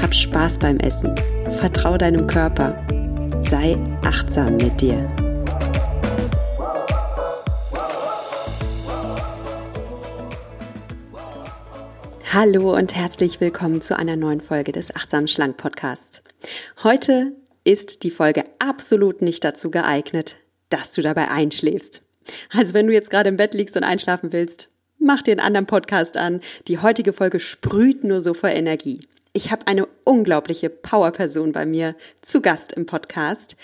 Hab Spaß beim Essen. Vertrau deinem Körper. Sei achtsam mit dir. Hallo und herzlich willkommen zu einer neuen Folge des Achtsam Schlank Podcasts. Heute ist die Folge absolut nicht dazu geeignet, dass du dabei einschläfst. Also wenn du jetzt gerade im Bett liegst und einschlafen willst, mach dir einen anderen Podcast an. Die heutige Folge sprüht nur so vor Energie. Ich habe eine unglaubliche Powerperson bei mir zu Gast im Podcast.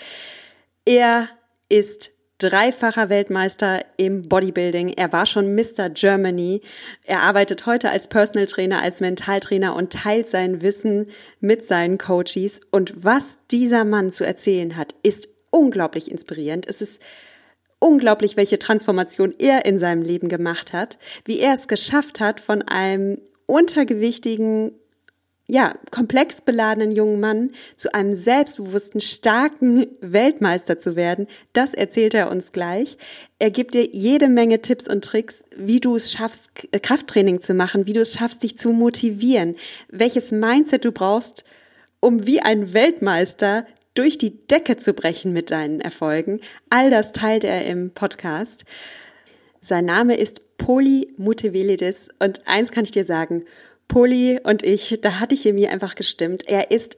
Er ist dreifacher Weltmeister im Bodybuilding. Er war schon Mr. Germany. Er arbeitet heute als Personal Trainer, als Mentaltrainer und teilt sein Wissen mit seinen Coaches. Und was dieser Mann zu erzählen hat, ist unglaublich inspirierend. Es ist unglaublich, welche Transformation er in seinem Leben gemacht hat, wie er es geschafft hat, von einem untergewichtigen ja, komplex beladenen jungen Mann zu einem selbstbewussten, starken Weltmeister zu werden, das erzählt er uns gleich. Er gibt dir jede Menge Tipps und Tricks, wie du es schaffst, Krafttraining zu machen, wie du es schaffst, dich zu motivieren, welches Mindset du brauchst, um wie ein Weltmeister durch die Decke zu brechen mit deinen Erfolgen. All das teilt er im Podcast. Sein Name ist Poli Mutevelidis und eins kann ich dir sagen, Poli und ich, da hatte Chemie einfach gestimmt. Er ist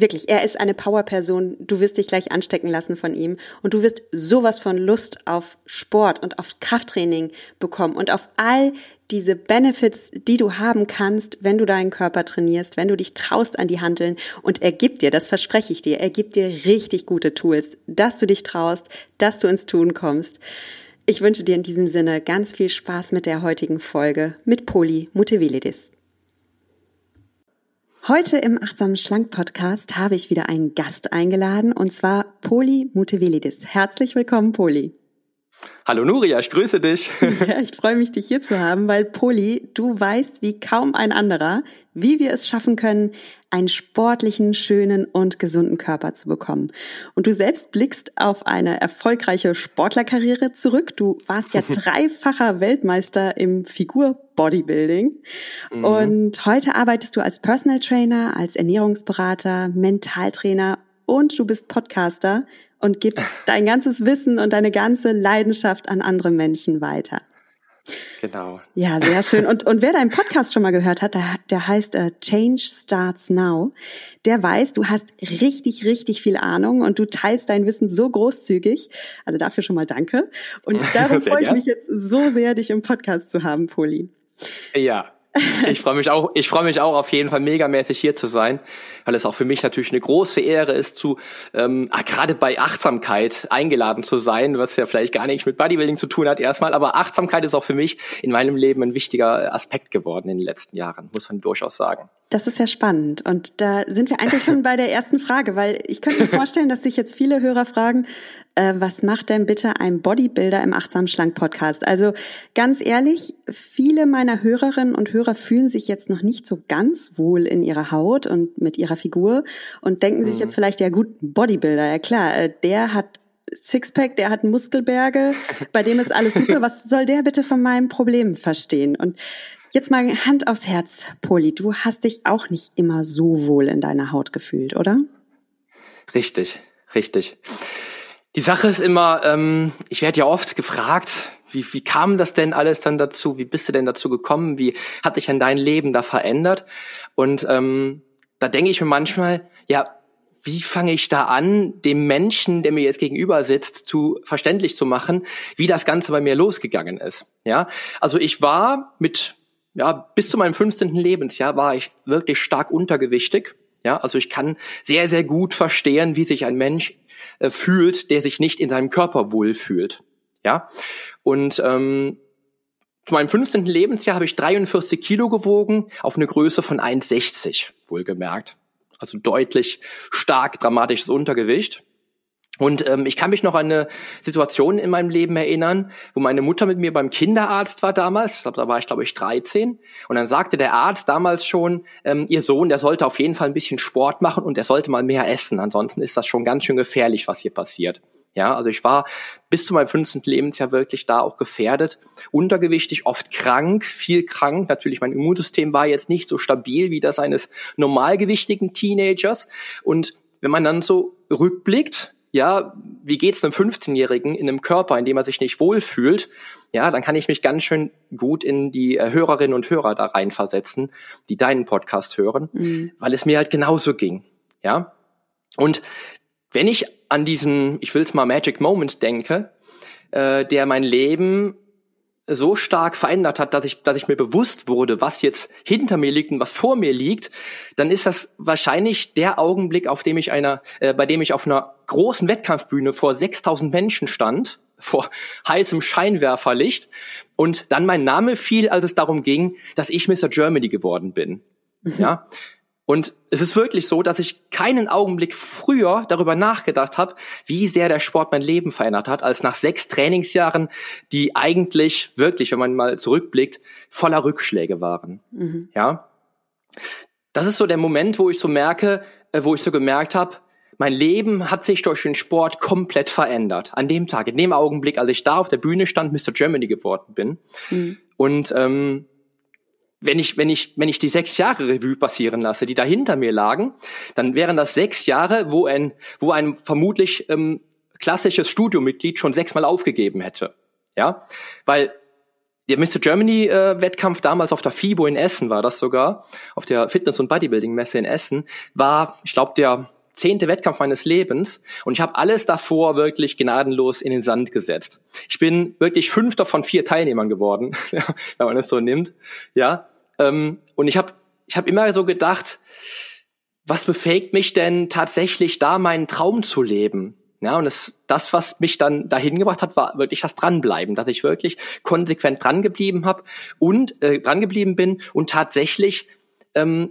wirklich, er ist eine Powerperson. Du wirst dich gleich anstecken lassen von ihm und du wirst sowas von Lust auf Sport und auf Krafttraining bekommen und auf all diese Benefits, die du haben kannst, wenn du deinen Körper trainierst, wenn du dich traust an die Handeln und er gibt dir, das verspreche ich dir, er gibt dir richtig gute Tools, dass du dich traust, dass du ins Tun kommst. Ich wünsche dir in diesem Sinne ganz viel Spaß mit der heutigen Folge mit Poli Mutevelidis. Heute im Achtsamen Schlank Podcast habe ich wieder einen Gast eingeladen und zwar Poli Mutevelidis. Herzlich willkommen, Poli. Hallo Nuria, ich grüße dich. Ja, ich freue mich, dich hier zu haben, weil Poli, du weißt wie kaum ein anderer, wie wir es schaffen können, einen sportlichen, schönen und gesunden Körper zu bekommen. Und du selbst blickst auf eine erfolgreiche Sportlerkarriere zurück. Du warst ja dreifacher Weltmeister im Figur-Bodybuilding. Mhm. Und heute arbeitest du als Personal Trainer, als Ernährungsberater, Mentaltrainer und du bist Podcaster und gibst dein ganzes Wissen und deine ganze Leidenschaft an andere Menschen weiter. Genau. Ja, sehr schön. Und, und wer deinen Podcast schon mal gehört hat, der, der heißt äh, Change Starts Now, der weiß, du hast richtig, richtig viel Ahnung und du teilst dein Wissen so großzügig. Also dafür schon mal danke. Und darum freue ich mich jetzt so sehr, dich im Podcast zu haben, Poli. Ja, ich freue mich auch, ich freue mich auch auf jeden Fall megamäßig hier zu sein, weil es auch für mich natürlich eine große Ehre ist, zu ähm, ah, gerade bei Achtsamkeit eingeladen zu sein, was ja vielleicht gar nichts mit Bodybuilding zu tun hat erstmal, aber Achtsamkeit ist auch für mich in meinem Leben ein wichtiger Aspekt geworden in den letzten Jahren, muss man durchaus sagen. Das ist ja spannend. Und da sind wir eigentlich schon bei der ersten Frage, weil ich könnte mir vorstellen, dass sich jetzt viele Hörer fragen, äh, was macht denn bitte ein Bodybuilder im Achtsam Schlank Podcast? Also ganz ehrlich, viele meiner Hörerinnen und Hörer fühlen sich jetzt noch nicht so ganz wohl in ihrer Haut und mit ihrer Figur und denken mhm. sich jetzt vielleicht, ja gut, Bodybuilder, ja klar, äh, der hat Sixpack, der hat Muskelberge, bei dem ist alles super. Was soll der bitte von meinem Problem verstehen? Und Jetzt mal Hand aufs Herz, Poli. Du hast dich auch nicht immer so wohl in deiner Haut gefühlt, oder? Richtig, richtig. Die Sache ist immer, ähm, ich werde ja oft gefragt, wie, wie kam das denn alles dann dazu? Wie bist du denn dazu gekommen? Wie hat dich denn dein Leben da verändert? Und ähm, da denke ich mir manchmal, ja, wie fange ich da an, dem Menschen, der mir jetzt gegenüber sitzt, zu verständlich zu machen, wie das Ganze bei mir losgegangen ist. Ja, also ich war mit ja, bis zu meinem 15. Lebensjahr war ich wirklich stark untergewichtig. Ja, also ich kann sehr, sehr gut verstehen, wie sich ein Mensch äh, fühlt, der sich nicht in seinem Körper wohlfühlt. Ja, und ähm, zu meinem 15. Lebensjahr habe ich 43 Kilo gewogen, auf eine Größe von 1,60, wohlgemerkt. also deutlich stark dramatisches Untergewicht. Und ähm, ich kann mich noch an eine Situation in meinem Leben erinnern, wo meine Mutter mit mir beim Kinderarzt war damals. Ich glaube, da war ich, glaube ich, 13. Und dann sagte der Arzt damals schon, ähm, ihr Sohn, der sollte auf jeden Fall ein bisschen Sport machen und er sollte mal mehr essen. Ansonsten ist das schon ganz schön gefährlich, was hier passiert. Ja, also ich war bis zu meinem 15. Lebensjahr wirklich da auch gefährdet, untergewichtig, oft krank, viel krank. Natürlich, mein Immunsystem war jetzt nicht so stabil wie das eines normalgewichtigen Teenagers. Und wenn man dann so rückblickt, ja, wie geht's einem 15-Jährigen in einem Körper, in dem er sich nicht wohlfühlt, ja, dann kann ich mich ganz schön gut in die äh, Hörerinnen und Hörer da reinversetzen, die deinen Podcast hören, mhm. weil es mir halt genauso ging, ja. Und wenn ich an diesen, ich will es mal Magic Moment denke, äh, der mein Leben so stark verändert hat, dass ich, dass ich mir bewusst wurde, was jetzt hinter mir liegt und was vor mir liegt, dann ist das wahrscheinlich der Augenblick, auf dem ich einer, äh, bei dem ich auf einer großen Wettkampfbühne vor 6000 Menschen stand, vor heißem Scheinwerferlicht und dann mein Name fiel, als es darum ging, dass ich Mr. Germany geworden bin. Mhm. Ja, und es ist wirklich so, dass ich keinen Augenblick früher darüber nachgedacht habe, wie sehr der Sport mein Leben verändert hat, als nach sechs Trainingsjahren, die eigentlich wirklich, wenn man mal zurückblickt, voller Rückschläge waren. Mhm. Ja, das ist so der Moment, wo ich so merke, äh, wo ich so gemerkt habe, mein Leben hat sich durch den Sport komplett verändert. An dem Tag, in dem Augenblick, als ich da auf der Bühne stand, Mr. Germany geworden bin. Mhm. Und ähm, wenn ich, wenn ich, wenn ich die sechs Jahre Revue passieren lasse, die da hinter mir lagen, dann wären das sechs Jahre, wo ein, wo ein vermutlich ähm, klassisches Studiomitglied schon sechsmal aufgegeben hätte. Ja, weil der Mr. Germany äh, damals auf der FIBO in Essen war das sogar, auf der Fitness- und Bodybuilding-Messe in Essen, war, ich glaube, der zehnte Wettkampf meines Lebens und ich habe alles davor wirklich gnadenlos in den Sand gesetzt. Ich bin wirklich Fünfter von vier Teilnehmern geworden, wenn man es so nimmt. Ja, ähm, und ich habe ich hab immer so gedacht, was befähigt mich denn tatsächlich da meinen Traum zu leben? Ja, und das, das, was mich dann dahin gebracht hat, war wirklich das Dranbleiben, dass ich wirklich konsequent drangeblieben habe und äh, drangeblieben bin und tatsächlich, ähm,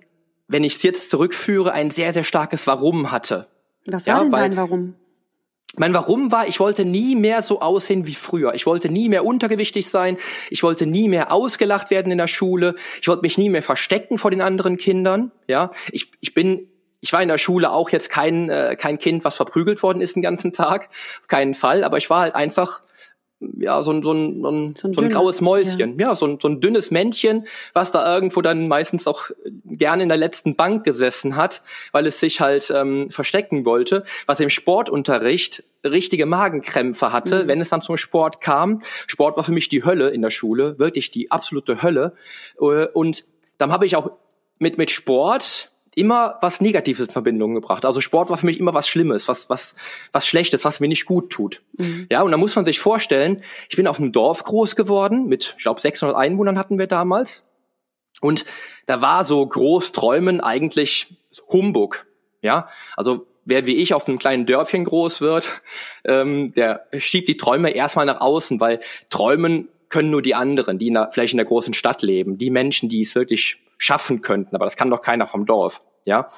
wenn ich es jetzt zurückführe, ein sehr, sehr starkes Warum hatte. Was war ja, denn dein Warum? Mein Warum war, ich wollte nie mehr so aussehen wie früher. Ich wollte nie mehr untergewichtig sein. Ich wollte nie mehr ausgelacht werden in der Schule. Ich wollte mich nie mehr verstecken vor den anderen Kindern. Ja, ich, ich bin, ich war in der Schule auch jetzt kein, äh, kein Kind, was verprügelt worden ist den ganzen Tag. Auf keinen Fall. Aber ich war halt einfach ja, so ein, so ein, so ein, so ein, so ein graues Mäuschen, ja, ja so, ein, so ein dünnes Männchen, was da irgendwo dann meistens auch gerne in der letzten Bank gesessen hat, weil es sich halt ähm, verstecken wollte, was im Sportunterricht richtige Magenkrämpfe hatte, mhm. wenn es dann zum Sport kam. Sport war für mich die Hölle in der Schule, wirklich die absolute Hölle. Äh, und dann habe ich auch mit, mit Sport immer was Negatives in Verbindung gebracht. Also Sport war für mich immer was Schlimmes, was, was, was Schlechtes, was mir nicht gut tut. Mhm. Ja, und da muss man sich vorstellen, ich bin auf einem Dorf groß geworden, mit, ich glaube, 600 Einwohnern hatten wir damals. Und da war so groß Träumen eigentlich Humbug. Ja, also wer wie ich auf einem kleinen Dörfchen groß wird, ähm, der schiebt die Träume erstmal nach außen, weil Träumen können nur die anderen, die in der, vielleicht in der großen Stadt leben, die Menschen, die es wirklich schaffen könnten. Aber das kann doch keiner vom Dorf, ja.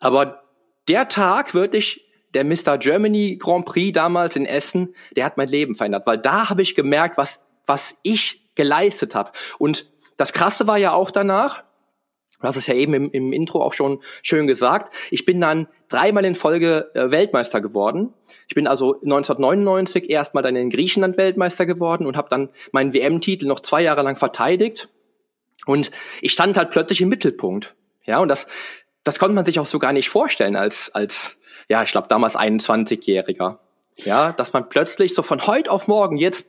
Aber der Tag wirklich, der Mr. Germany Grand Prix damals in Essen, der hat mein Leben verändert, weil da habe ich gemerkt, was, was ich geleistet habe. Und das Krasse war ja auch danach, Du hast es ja eben im, im, Intro auch schon schön gesagt. Ich bin dann dreimal in Folge äh, Weltmeister geworden. Ich bin also 1999 erstmal dann in Griechenland Weltmeister geworden und habe dann meinen WM-Titel noch zwei Jahre lang verteidigt. Und ich stand halt plötzlich im Mittelpunkt. Ja, und das, das konnte man sich auch so gar nicht vorstellen als, als, ja, ich glaube damals 21-Jähriger. Ja, dass man plötzlich so von heute auf morgen jetzt,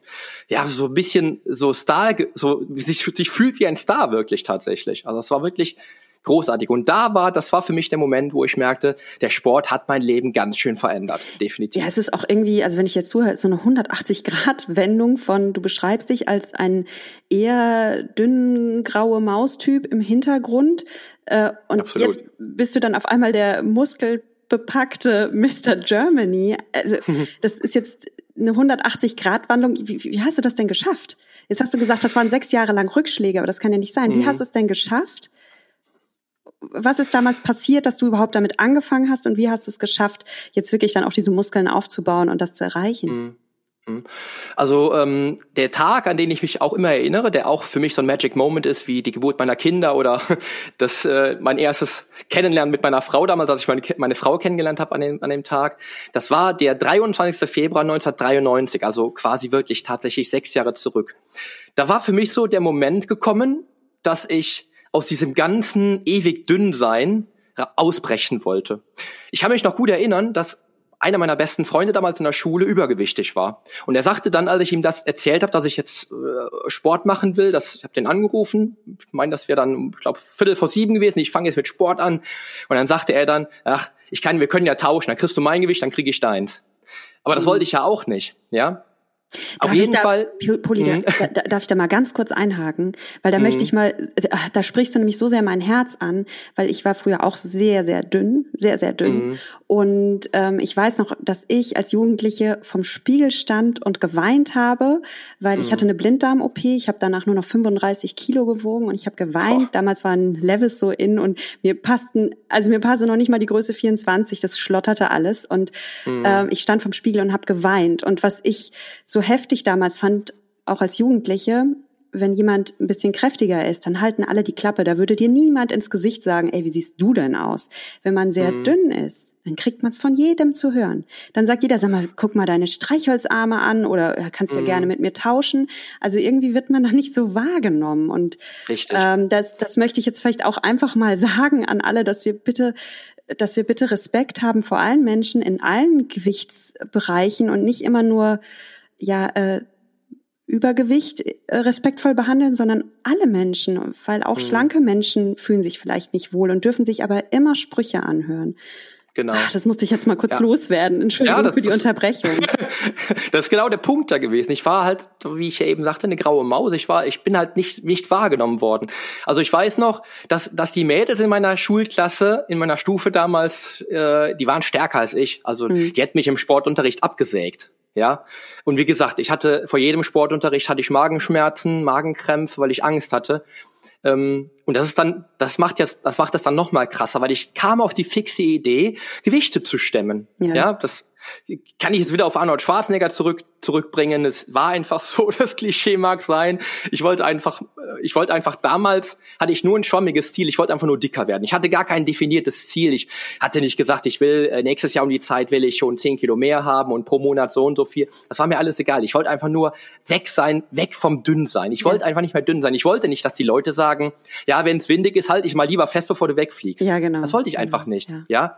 ja, so ein bisschen so Star, so sich, sich fühlt wie ein Star wirklich tatsächlich. Also es war wirklich großartig. Und da war, das war für mich der Moment, wo ich merkte, der Sport hat mein Leben ganz schön verändert, definitiv. Ja, es ist auch irgendwie, also wenn ich jetzt zuhöre, so eine 180-Grad-Wendung von, du beschreibst dich als ein eher dünn graue Maustyp im Hintergrund äh, und Absolut. jetzt bist du dann auf einmal der muskelbepackte Mr. Germany. Also das ist jetzt eine 180-Grad-Wandlung. Wie, wie hast du das denn geschafft? Jetzt hast du gesagt, das waren sechs Jahre lang Rückschläge, aber das kann ja nicht sein. Wie mhm. hast du es denn geschafft, was ist damals passiert, dass du überhaupt damit angefangen hast und wie hast du es geschafft, jetzt wirklich dann auch diese Muskeln aufzubauen und das zu erreichen? Mhm. Mhm. Also ähm, der Tag, an den ich mich auch immer erinnere, der auch für mich so ein Magic Moment ist, wie die Geburt meiner Kinder oder das äh, mein erstes Kennenlernen mit meiner Frau damals, als ich meine, meine Frau kennengelernt habe an dem, an dem Tag, das war der 23. Februar 1993, also quasi wirklich tatsächlich sechs Jahre zurück. Da war für mich so der Moment gekommen, dass ich aus diesem ganzen ewig dünn sein ausbrechen wollte. Ich kann mich noch gut erinnern, dass einer meiner besten Freunde damals in der Schule übergewichtig war. Und er sagte dann, als ich ihm das erzählt habe, dass ich jetzt äh, Sport machen will, dass ich habe den angerufen, ich meine, das wäre dann, ich glaube, Viertel vor sieben gewesen, ich fange jetzt mit Sport an. Und dann sagte er dann, ach, ich kann, wir können ja tauschen, dann kriegst du mein Gewicht, dann kriege ich deins. Aber das mhm. wollte ich ja auch nicht, ja. Auf jeden da, Fall. Poli, mhm. da, da, darf ich da mal ganz kurz einhaken, weil da mhm. möchte ich mal, da sprichst du nämlich so sehr mein Herz an, weil ich war früher auch sehr, sehr dünn, sehr, sehr dünn. Mhm. Und ähm, ich weiß noch, dass ich als Jugendliche vom Spiegel stand und geweint habe, weil ich hatte eine Blinddarm-OP. Ich habe danach nur noch 35 Kilo gewogen und ich habe geweint. Boah. Damals waren Levels so in und mir passten, also mir passte noch nicht mal die Größe 24, das schlotterte alles. Und ähm, ich stand vom Spiegel und habe geweint. Und was ich so heftig damals fand, auch als Jugendliche, wenn jemand ein bisschen kräftiger ist, dann halten alle die Klappe. Da würde dir niemand ins Gesicht sagen, ey, wie siehst du denn aus? Wenn man sehr mhm. dünn ist, dann kriegt man es von jedem zu hören. Dann sagt jeder, sag mal, guck mal deine Streichholzarme an oder äh, kannst ja mhm. gerne mit mir tauschen. Also irgendwie wird man da nicht so wahrgenommen. Und ähm, das, das möchte ich jetzt vielleicht auch einfach mal sagen an alle, dass wir bitte dass wir bitte Respekt haben vor allen Menschen in allen Gewichtsbereichen und nicht immer nur ja äh, Übergewicht äh, respektvoll behandeln, sondern alle Menschen, weil auch mhm. schlanke Menschen fühlen sich vielleicht nicht wohl und dürfen sich aber immer Sprüche anhören. Genau. Ach, das musste ich jetzt mal kurz ja. loswerden. Entschuldigung ja, für die ist, Unterbrechung. das ist genau der Punkt da gewesen. Ich war halt, wie ich ja eben sagte, eine graue Maus. Ich war, ich bin halt nicht, nicht wahrgenommen worden. Also ich weiß noch, dass, dass die Mädels in meiner Schulklasse, in meiner Stufe damals, äh, die waren stärker als ich. Also mhm. die hätten mich im Sportunterricht abgesägt. Ja. Und wie gesagt, ich hatte vor jedem Sportunterricht hatte ich Magenschmerzen, Magenkrämpfe, weil ich Angst hatte. Ähm, und das ist dann, das macht jetzt, das macht das dann noch mal krasser, weil ich kam auf die fixe Idee, Gewichte zu stemmen. Ja, ja das kann ich jetzt wieder auf Arnold Schwarzenegger zurück, zurückbringen. Es war einfach so, das Klischee mag sein. Ich wollte einfach, ich wollte einfach damals, hatte ich nur ein schwammiges Ziel. Ich wollte einfach nur dicker werden. Ich hatte gar kein definiertes Ziel. Ich hatte nicht gesagt, ich will äh, nächstes Jahr um die Zeit will ich schon zehn Kilo mehr haben und pro Monat so und so viel. Das war mir alles egal. Ich wollte einfach nur weg sein, weg vom dünn sein. Ich wollte ja. einfach nicht mehr dünn sein. Ich wollte nicht, dass die Leute sagen, ja, wenn es windig ist, halt ich mal lieber fest, bevor du wegfliegst. Ja, genau. Das wollte ich einfach nicht. Ja. ja.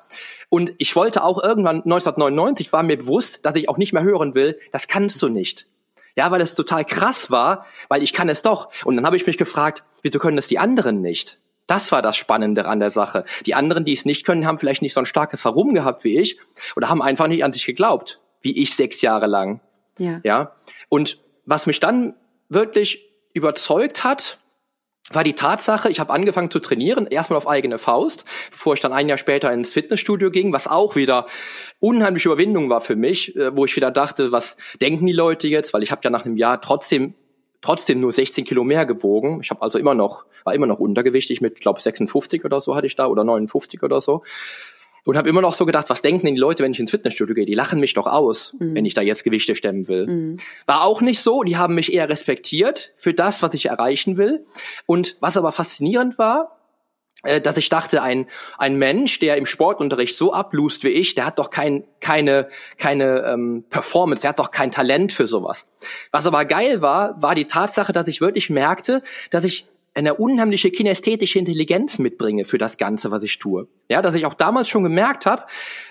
Und ich wollte auch irgendwann 1999 war mir bewusst, dass ich auch nicht mehr hören will, das kannst du nicht. Ja, weil es total krass war, weil ich kann es doch. Und dann habe ich mich gefragt, wieso können das die anderen nicht? Das war das Spannende an der Sache. Die anderen, die es nicht können, haben vielleicht nicht so ein starkes Warum gehabt wie ich oder haben einfach nicht an sich geglaubt, wie ich sechs Jahre lang. Ja. ja. Und was mich dann wirklich überzeugt hat, war die Tatsache, ich habe angefangen zu trainieren, erstmal auf eigene Faust, bevor ich dann ein Jahr später ins Fitnessstudio ging, was auch wieder unheimliche Überwindung war für mich, äh, wo ich wieder dachte, was denken die Leute jetzt, weil ich habe ja nach einem Jahr trotzdem trotzdem nur 16 Kilo mehr gewogen. Ich habe also immer noch war immer noch untergewichtig mit, glaube 56 oder so hatte ich da oder 59 oder so und habe immer noch so gedacht, was denken denn die Leute, wenn ich ins Fitnessstudio gehe? Die lachen mich doch aus, mhm. wenn ich da jetzt Gewichte stemmen will. Mhm. War auch nicht so, die haben mich eher respektiert für das, was ich erreichen will. Und was aber faszinierend war, äh, dass ich dachte, ein, ein Mensch, der im Sportunterricht so ablust wie ich, der hat doch kein, keine, keine ähm, Performance, der hat doch kein Talent für sowas. Was aber geil war, war die Tatsache, dass ich wirklich merkte, dass ich eine unheimliche kinästhetische Intelligenz mitbringe für das Ganze, was ich tue. Ja, dass ich auch damals schon gemerkt habe,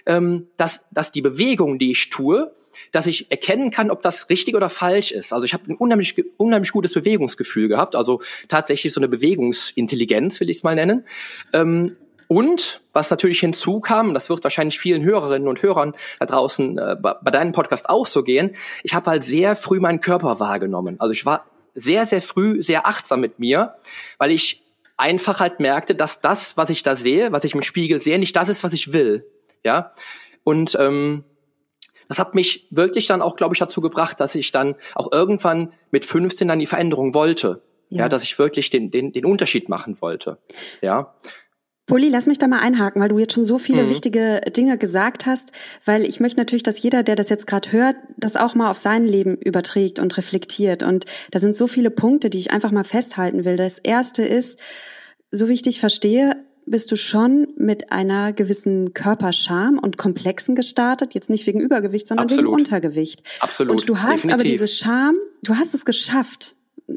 ähm, dass, dass die Bewegung, die ich tue, dass ich erkennen kann, ob das richtig oder falsch ist. Also ich habe ein unheimlich, unheimlich gutes Bewegungsgefühl gehabt, also tatsächlich so eine Bewegungsintelligenz, will ich es mal nennen. Ähm, und was natürlich hinzukam, das wird wahrscheinlich vielen Hörerinnen und Hörern da draußen äh, bei deinem Podcast auch so gehen, ich habe halt sehr früh meinen Körper wahrgenommen. Also ich war sehr, sehr früh sehr achtsam mit mir, weil ich einfach halt merkte, dass das, was ich da sehe, was ich im Spiegel sehe, nicht das ist, was ich will. Ja. Und ähm, das hat mich wirklich dann auch, glaube ich, dazu gebracht, dass ich dann auch irgendwann mit 15 dann die Veränderung wollte. Ja, ja dass ich wirklich den, den, den Unterschied machen wollte. Ja. Poli, lass mich da mal einhaken, weil du jetzt schon so viele mhm. wichtige Dinge gesagt hast, weil ich möchte natürlich, dass jeder, der das jetzt gerade hört, das auch mal auf sein Leben überträgt und reflektiert. Und da sind so viele Punkte, die ich einfach mal festhalten will. Das erste ist, so wie ich dich verstehe, bist du schon mit einer gewissen Körperscham und Komplexen gestartet, jetzt nicht wegen Übergewicht, sondern Absolut. wegen Untergewicht. Absolut. Und du hast Definitiv. aber diese Scham, du hast es geschafft,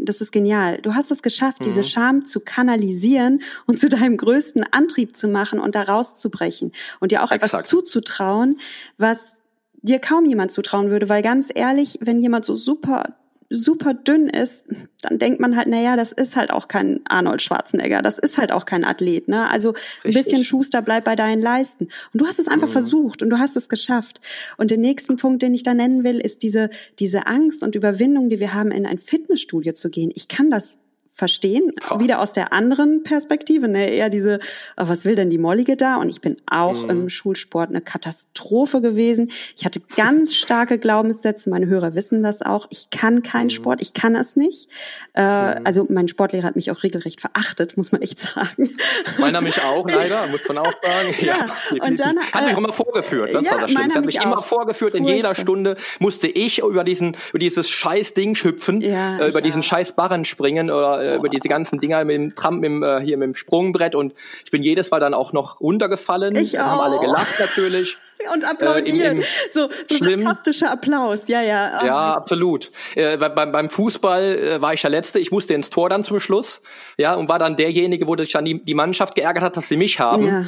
das ist genial. Du hast es geschafft, mhm. diese Scham zu kanalisieren und zu deinem größten Antrieb zu machen und da rauszubrechen und dir auch Exakt. etwas zuzutrauen, was dir kaum jemand zutrauen würde, weil ganz ehrlich, wenn jemand so super super dünn ist, dann denkt man halt, na ja, das ist halt auch kein Arnold Schwarzenegger, das ist halt auch kein Athlet, ne? Also Richtig. ein bisschen Schuster bleibt bei deinen Leisten. Und du hast es einfach mhm. versucht und du hast es geschafft. Und den nächsten Punkt, den ich da nennen will, ist diese diese Angst und Überwindung, die wir haben, in ein Fitnessstudio zu gehen. Ich kann das verstehen, oh. wieder aus der anderen Perspektive, ne, eher diese, oh, was will denn die Mollige da? Und ich bin auch mhm. im Schulsport eine Katastrophe gewesen. Ich hatte ganz starke Glaubenssätze, meine Hörer wissen das auch. Ich kann keinen mhm. Sport, ich kann es nicht. Äh, mhm. Also mein Sportlehrer hat mich auch regelrecht verachtet, muss man echt sagen. Meiner mich auch, leider, muss man auch sagen. Ja, ja und dann, hat mich äh, immer vorgeführt, das ja, war das Schlimmste. Hat mich auch. immer vorgeführt, in jeder Stunde musste ich über diesen, über dieses scheiß Ding hüpfen, ja, äh, über diesen auch. scheiß Barren springen oder äh, über diese ganzen Dinger mit dem Tramp, mit dem, äh, hier mit dem Sprungbrett und ich bin jedes Mal dann auch noch runtergefallen. Ich auch. Haben alle gelacht natürlich und applaudieren. Äh, im, im so so schlimm. sarkastischer Applaus, ja, ja. Ja, absolut. Äh, beim, beim Fußball äh, war ich der Letzte. Ich musste ins Tor dann zum Schluss, ja, und war dann derjenige, wo sich dann die, die Mannschaft geärgert hat, dass sie mich haben. Ja.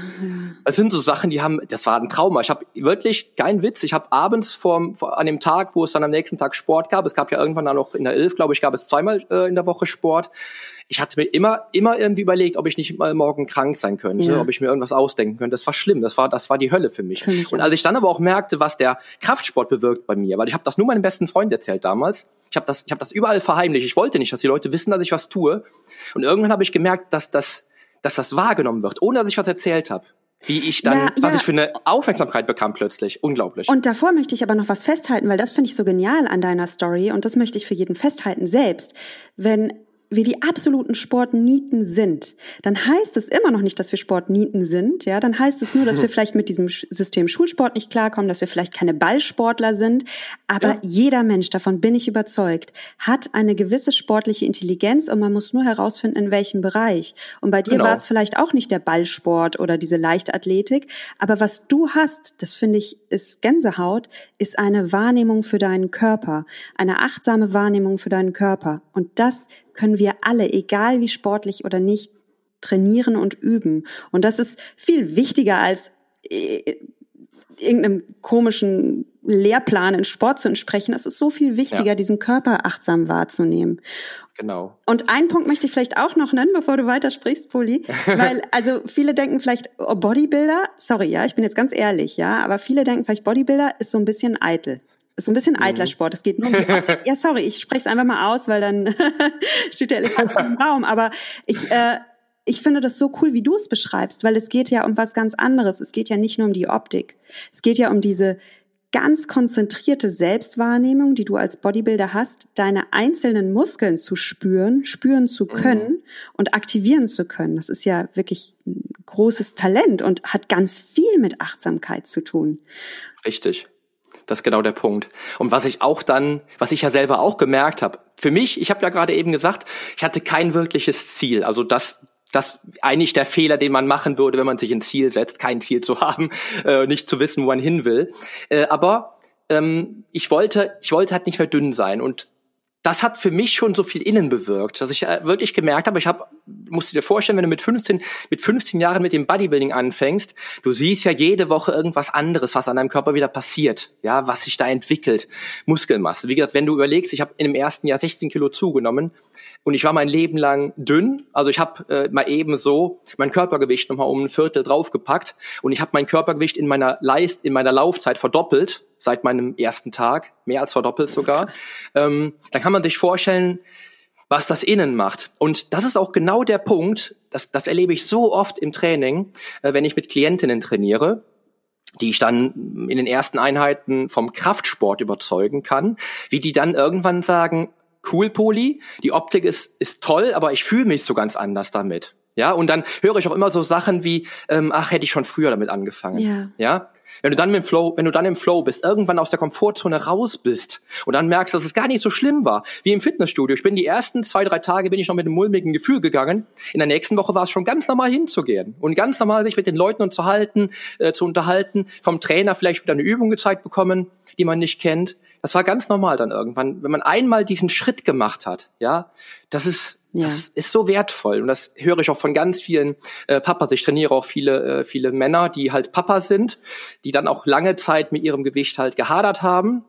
Das sind so Sachen, die haben, das war ein Trauma. Ich habe wirklich kein Witz. Ich habe abends vorm, vor, an dem Tag, wo es dann am nächsten Tag Sport gab, es gab ja irgendwann dann noch in der Elf, glaube ich, gab es zweimal äh, in der Woche Sport ich hatte mir immer, immer irgendwie überlegt, ob ich nicht mal morgen krank sein könnte, ja. ob ich mir irgendwas ausdenken könnte. Das war schlimm. Das war, das war die Hölle für mich. Für mich und als ich dann aber auch merkte, was der Kraftsport bewirkt bei mir, weil ich habe das nur meinem besten Freund erzählt damals. Ich habe das, ich habe das überall verheimlicht. Ich wollte nicht, dass die Leute wissen, dass ich was tue. Und irgendwann habe ich gemerkt, dass das, dass das wahrgenommen wird, ohne dass ich was erzählt habe wie ich dann, ja, was ja. ich für eine Aufmerksamkeit bekam plötzlich. Unglaublich. Und davor möchte ich aber noch was festhalten, weil das finde ich so genial an deiner Story und das möchte ich für jeden festhalten selbst. Wenn wir die absoluten Sportnieten sind, dann heißt es immer noch nicht, dass wir Sportnieten sind. Ja, dann heißt es nur, dass wir vielleicht mit diesem System Schulsport nicht klarkommen, dass wir vielleicht keine Ballsportler sind. Aber ja. jeder Mensch, davon bin ich überzeugt, hat eine gewisse sportliche Intelligenz und man muss nur herausfinden, in welchem Bereich. Und bei dir genau. war es vielleicht auch nicht der Ballsport oder diese Leichtathletik. Aber was du hast, das finde ich, ist Gänsehaut, ist eine Wahrnehmung für deinen Körper, eine achtsame Wahrnehmung für deinen Körper. Und das können wir alle, egal wie sportlich oder nicht, trainieren und üben. Und das ist viel wichtiger als äh, irgendeinem komischen Lehrplan in Sport zu entsprechen. Es ist so viel wichtiger, ja. diesen Körper achtsam wahrzunehmen. Genau. Und einen Punkt möchte ich vielleicht auch noch nennen, bevor du weitersprichst, Poli. Weil, also viele denken vielleicht, oh, Bodybuilder, sorry, ja, ich bin jetzt ganz ehrlich, ja, aber viele denken vielleicht, Bodybuilder ist so ein bisschen eitel. Ist so ein bisschen mhm. eitler Sport. Es geht nur um die Ja, sorry, ich spreche es einfach mal aus, weil dann steht der Elefant im Raum. Aber ich, äh, ich finde das so cool, wie du es beschreibst, weil es geht ja um was ganz anderes. Es geht ja nicht nur um die Optik. Es geht ja um diese ganz konzentrierte Selbstwahrnehmung, die du als Bodybuilder hast, deine einzelnen Muskeln zu spüren, spüren zu mhm. können mhm. und aktivieren zu können. Das ist ja wirklich ein großes Talent und hat ganz viel mit Achtsamkeit zu tun. Richtig. Das ist genau der Punkt. Und was ich auch dann, was ich ja selber auch gemerkt habe, für mich, ich habe ja gerade eben gesagt, ich hatte kein wirkliches Ziel. Also das, das eigentlich der Fehler, den man machen würde, wenn man sich ein Ziel setzt, kein Ziel zu haben, äh, nicht zu wissen, wo man hin will. Äh, aber ähm, ich wollte, ich wollte halt nicht mehr dünn sein und das hat für mich schon so viel innen bewirkt, dass ich äh, wirklich gemerkt habe, ich habe, musst du dir vorstellen, wenn du mit 15, mit 15 Jahren mit dem Bodybuilding anfängst, du siehst ja jede Woche irgendwas anderes, was an deinem Körper wieder passiert, ja, was sich da entwickelt, Muskelmasse. Wie gesagt, wenn du überlegst, ich habe in dem ersten Jahr 16 Kilo zugenommen, und ich war mein Leben lang dünn. Also ich habe äh, mal eben so mein Körpergewicht nochmal um ein Viertel draufgepackt und ich habe mein Körpergewicht in meiner Leist, in meiner Laufzeit verdoppelt seit meinem ersten Tag, mehr als verdoppelt sogar. Ähm, dann kann man sich vorstellen, was das innen macht. Und das ist auch genau der Punkt, das, das erlebe ich so oft im Training, äh, wenn ich mit Klientinnen trainiere die ich dann in den ersten Einheiten vom Kraftsport überzeugen kann, wie die dann irgendwann sagen, cool Poli, die Optik ist, ist toll, aber ich fühle mich so ganz anders damit. Ja, und dann höre ich auch immer so Sachen wie, ähm, ach, hätte ich schon früher damit angefangen. Ja. ja? Wenn du dann im Flow, wenn du dann im Flow bist, irgendwann aus der Komfortzone raus bist und dann merkst, dass es gar nicht so schlimm war, wie im Fitnessstudio. Ich bin die ersten zwei, drei Tage bin ich noch mit einem mulmigen Gefühl gegangen. In der nächsten Woche war es schon ganz normal hinzugehen und ganz normal sich mit den Leuten unterhalten, äh, zu unterhalten, vom Trainer vielleicht wieder eine Übung gezeigt bekommen, die man nicht kennt. Das war ganz normal dann irgendwann, wenn man einmal diesen Schritt gemacht hat, ja, das ist ja. Das ist so wertvoll und das höre ich auch von ganz vielen äh, Papas. Ich trainiere auch viele, äh, viele Männer, die halt Papa sind, die dann auch lange Zeit mit ihrem Gewicht halt gehadert haben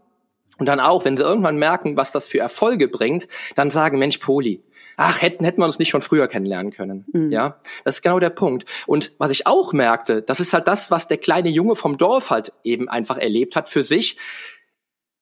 und dann auch, wenn sie irgendwann merken, was das für Erfolge bringt, dann sagen, Mensch, Poli, ach, hätten, hätten wir uns nicht schon früher kennenlernen können. Mhm. Ja, das ist genau der Punkt. Und was ich auch merkte, das ist halt das, was der kleine Junge vom Dorf halt eben einfach erlebt hat für sich.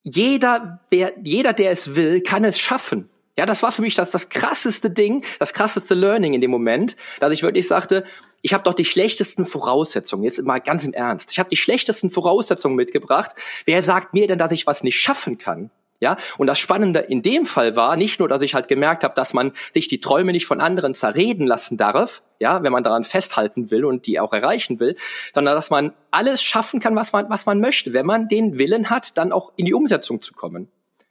Jeder, wer, jeder, der es will, kann es schaffen. Ja, das war für mich das, das krasseste Ding, das krasseste Learning in dem Moment, dass ich wirklich sagte, ich habe doch die schlechtesten Voraussetzungen, jetzt mal ganz im Ernst. Ich habe die schlechtesten Voraussetzungen mitgebracht. Wer sagt mir denn, dass ich was nicht schaffen kann? Ja, und das Spannende in dem Fall war nicht nur, dass ich halt gemerkt habe, dass man sich die Träume nicht von anderen zerreden lassen darf, ja, wenn man daran festhalten will und die auch erreichen will, sondern dass man alles schaffen kann, was man, was man möchte, wenn man den Willen hat, dann auch in die Umsetzung zu kommen.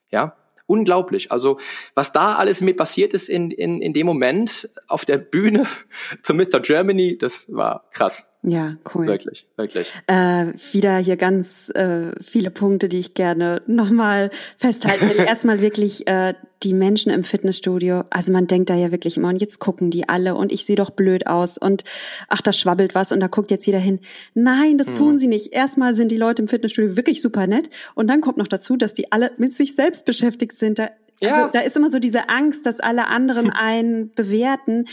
Ja, unglaublich. Also was da alles mir passiert ist in, in, in dem Moment auf der Bühne zu Mr. Germany, das war krass. Ja, cool. Wirklich, wirklich. Äh, wieder hier ganz äh, viele Punkte, die ich gerne nochmal festhalten will. Erstmal wirklich äh, die Menschen im Fitnessstudio. Also man denkt da ja wirklich immer, und jetzt gucken die alle und ich sehe doch blöd aus und ach, da schwabbelt was und da guckt jetzt jeder hin. Nein, das mhm. tun sie nicht. Erstmal sind die Leute im Fitnessstudio wirklich super nett und dann kommt noch dazu, dass die alle mit sich selbst beschäftigt sind. Da, also, ja. da ist immer so diese Angst, dass alle anderen einen bewerten.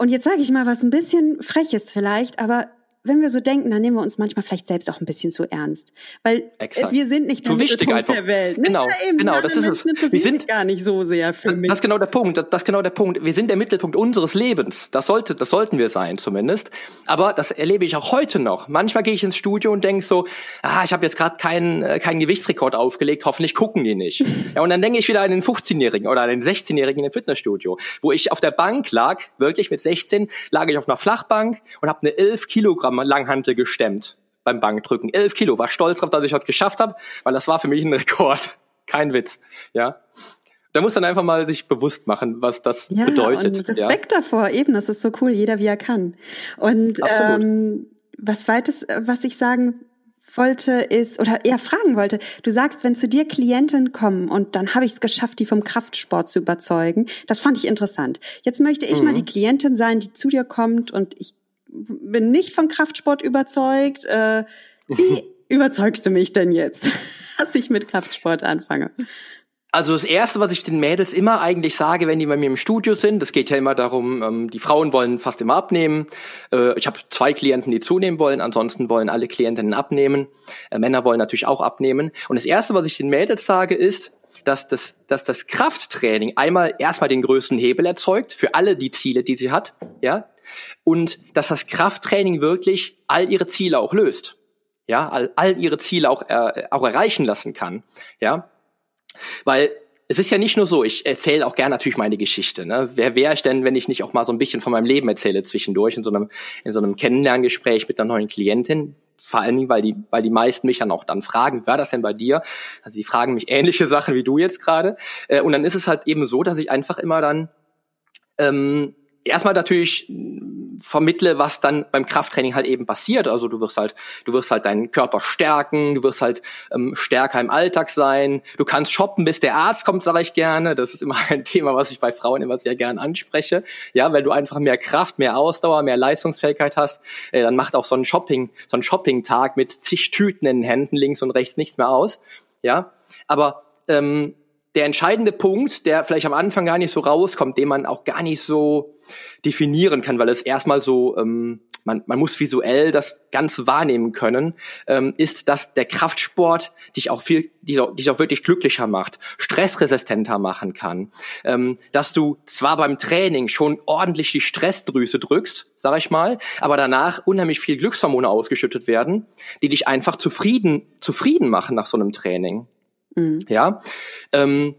Und jetzt sage ich mal was ein bisschen freches vielleicht, aber wenn wir so denken, dann nehmen wir uns manchmal vielleicht selbst auch ein bisschen zu ernst, weil es, wir sind nicht der wichtig einfach. der Welt. Ne? Genau, eben, genau, das ist es. Wir sind gar nicht so sehr für mich. Das ist genau der Punkt. Das ist genau der Punkt. Wir sind der Mittelpunkt unseres Lebens. Das sollte, das sollten wir sein zumindest. Aber das erlebe ich auch heute noch. Manchmal gehe ich ins Studio und denke so, ah, ich habe jetzt gerade keinen äh, keinen Gewichtsrekord aufgelegt. Hoffentlich gucken die nicht. ja, und dann denke ich wieder an den 15-Jährigen oder an den 16-Jährigen im Fitnessstudio, wo ich auf der Bank lag, wirklich mit 16, lag ich auf einer Flachbank und habe eine 11 Kilogramm Langhantel gestemmt beim Bankdrücken. 11 Kilo. War stolz drauf, dass ich das geschafft habe, weil das war für mich ein Rekord. Kein Witz. Ja. Da muss dann einfach mal sich bewusst machen, was das ja, bedeutet. Und Respekt ja. davor, eben, das ist so cool, jeder wie er kann. Und ähm, was zweites, was ich sagen wollte, ist, oder eher fragen wollte, du sagst, wenn zu dir Klienten kommen und dann habe ich es geschafft, die vom Kraftsport zu überzeugen, das fand ich interessant. Jetzt möchte ich mhm. mal die Klientin sein, die zu dir kommt und ich bin nicht von Kraftsport überzeugt. Äh, wie überzeugst du mich denn jetzt, dass ich mit Kraftsport anfange? Also das Erste, was ich den Mädels immer eigentlich sage, wenn die bei mir im Studio sind, das geht ja immer darum, ähm, die Frauen wollen fast immer abnehmen. Äh, ich habe zwei Klienten, die zunehmen wollen, ansonsten wollen alle Klientinnen abnehmen. Äh, Männer wollen natürlich auch abnehmen. Und das Erste, was ich den Mädels sage, ist, dass das, dass das Krafttraining einmal erstmal den größten Hebel erzeugt für alle die Ziele, die sie hat, ja, und dass das Krafttraining wirklich all ihre Ziele auch löst, ja, all, all ihre Ziele auch, äh, auch erreichen lassen kann, ja, weil es ist ja nicht nur so, ich erzähle auch gerne natürlich meine Geschichte. Ne? Wer wäre ich denn, wenn ich nicht auch mal so ein bisschen von meinem Leben erzähle zwischendurch in so einem, in so einem Kennenlerngespräch mit einer neuen Klientin? Vor allen Dingen, weil die, weil die meisten mich dann auch dann fragen, wie war das denn bei dir? Also die fragen mich ähnliche Sachen wie du jetzt gerade. Äh, und dann ist es halt eben so, dass ich einfach immer dann ähm, erstmal natürlich vermittle, was dann beim Krafttraining halt eben passiert. Also du wirst halt, du wirst halt deinen Körper stärken, du wirst halt ähm, stärker im Alltag sein, du kannst shoppen, bis der Arzt kommt, sage ich gerne. Das ist immer ein Thema, was ich bei Frauen immer sehr gern anspreche. Ja, weil du einfach mehr Kraft, mehr Ausdauer, mehr Leistungsfähigkeit hast, äh, dann macht auch so ein Shopping, so ein Shopping-Tag mit zig Tüten in den Händen links und rechts nichts mehr aus. Ja, aber ähm, der entscheidende Punkt, der vielleicht am Anfang gar nicht so rauskommt, den man auch gar nicht so definieren kann, weil es erstmal so, ähm, man, man muss visuell das Ganze wahrnehmen können, ähm, ist, dass der Kraftsport dich auch viel, dich auch, dich auch wirklich glücklicher macht, stressresistenter machen kann, ähm, dass du zwar beim Training schon ordentlich die Stressdrüse drückst, sag ich mal, aber danach unheimlich viel Glückshormone ausgeschüttet werden, die dich einfach zufrieden, zufrieden machen nach so einem Training. Mhm. Ja, ähm,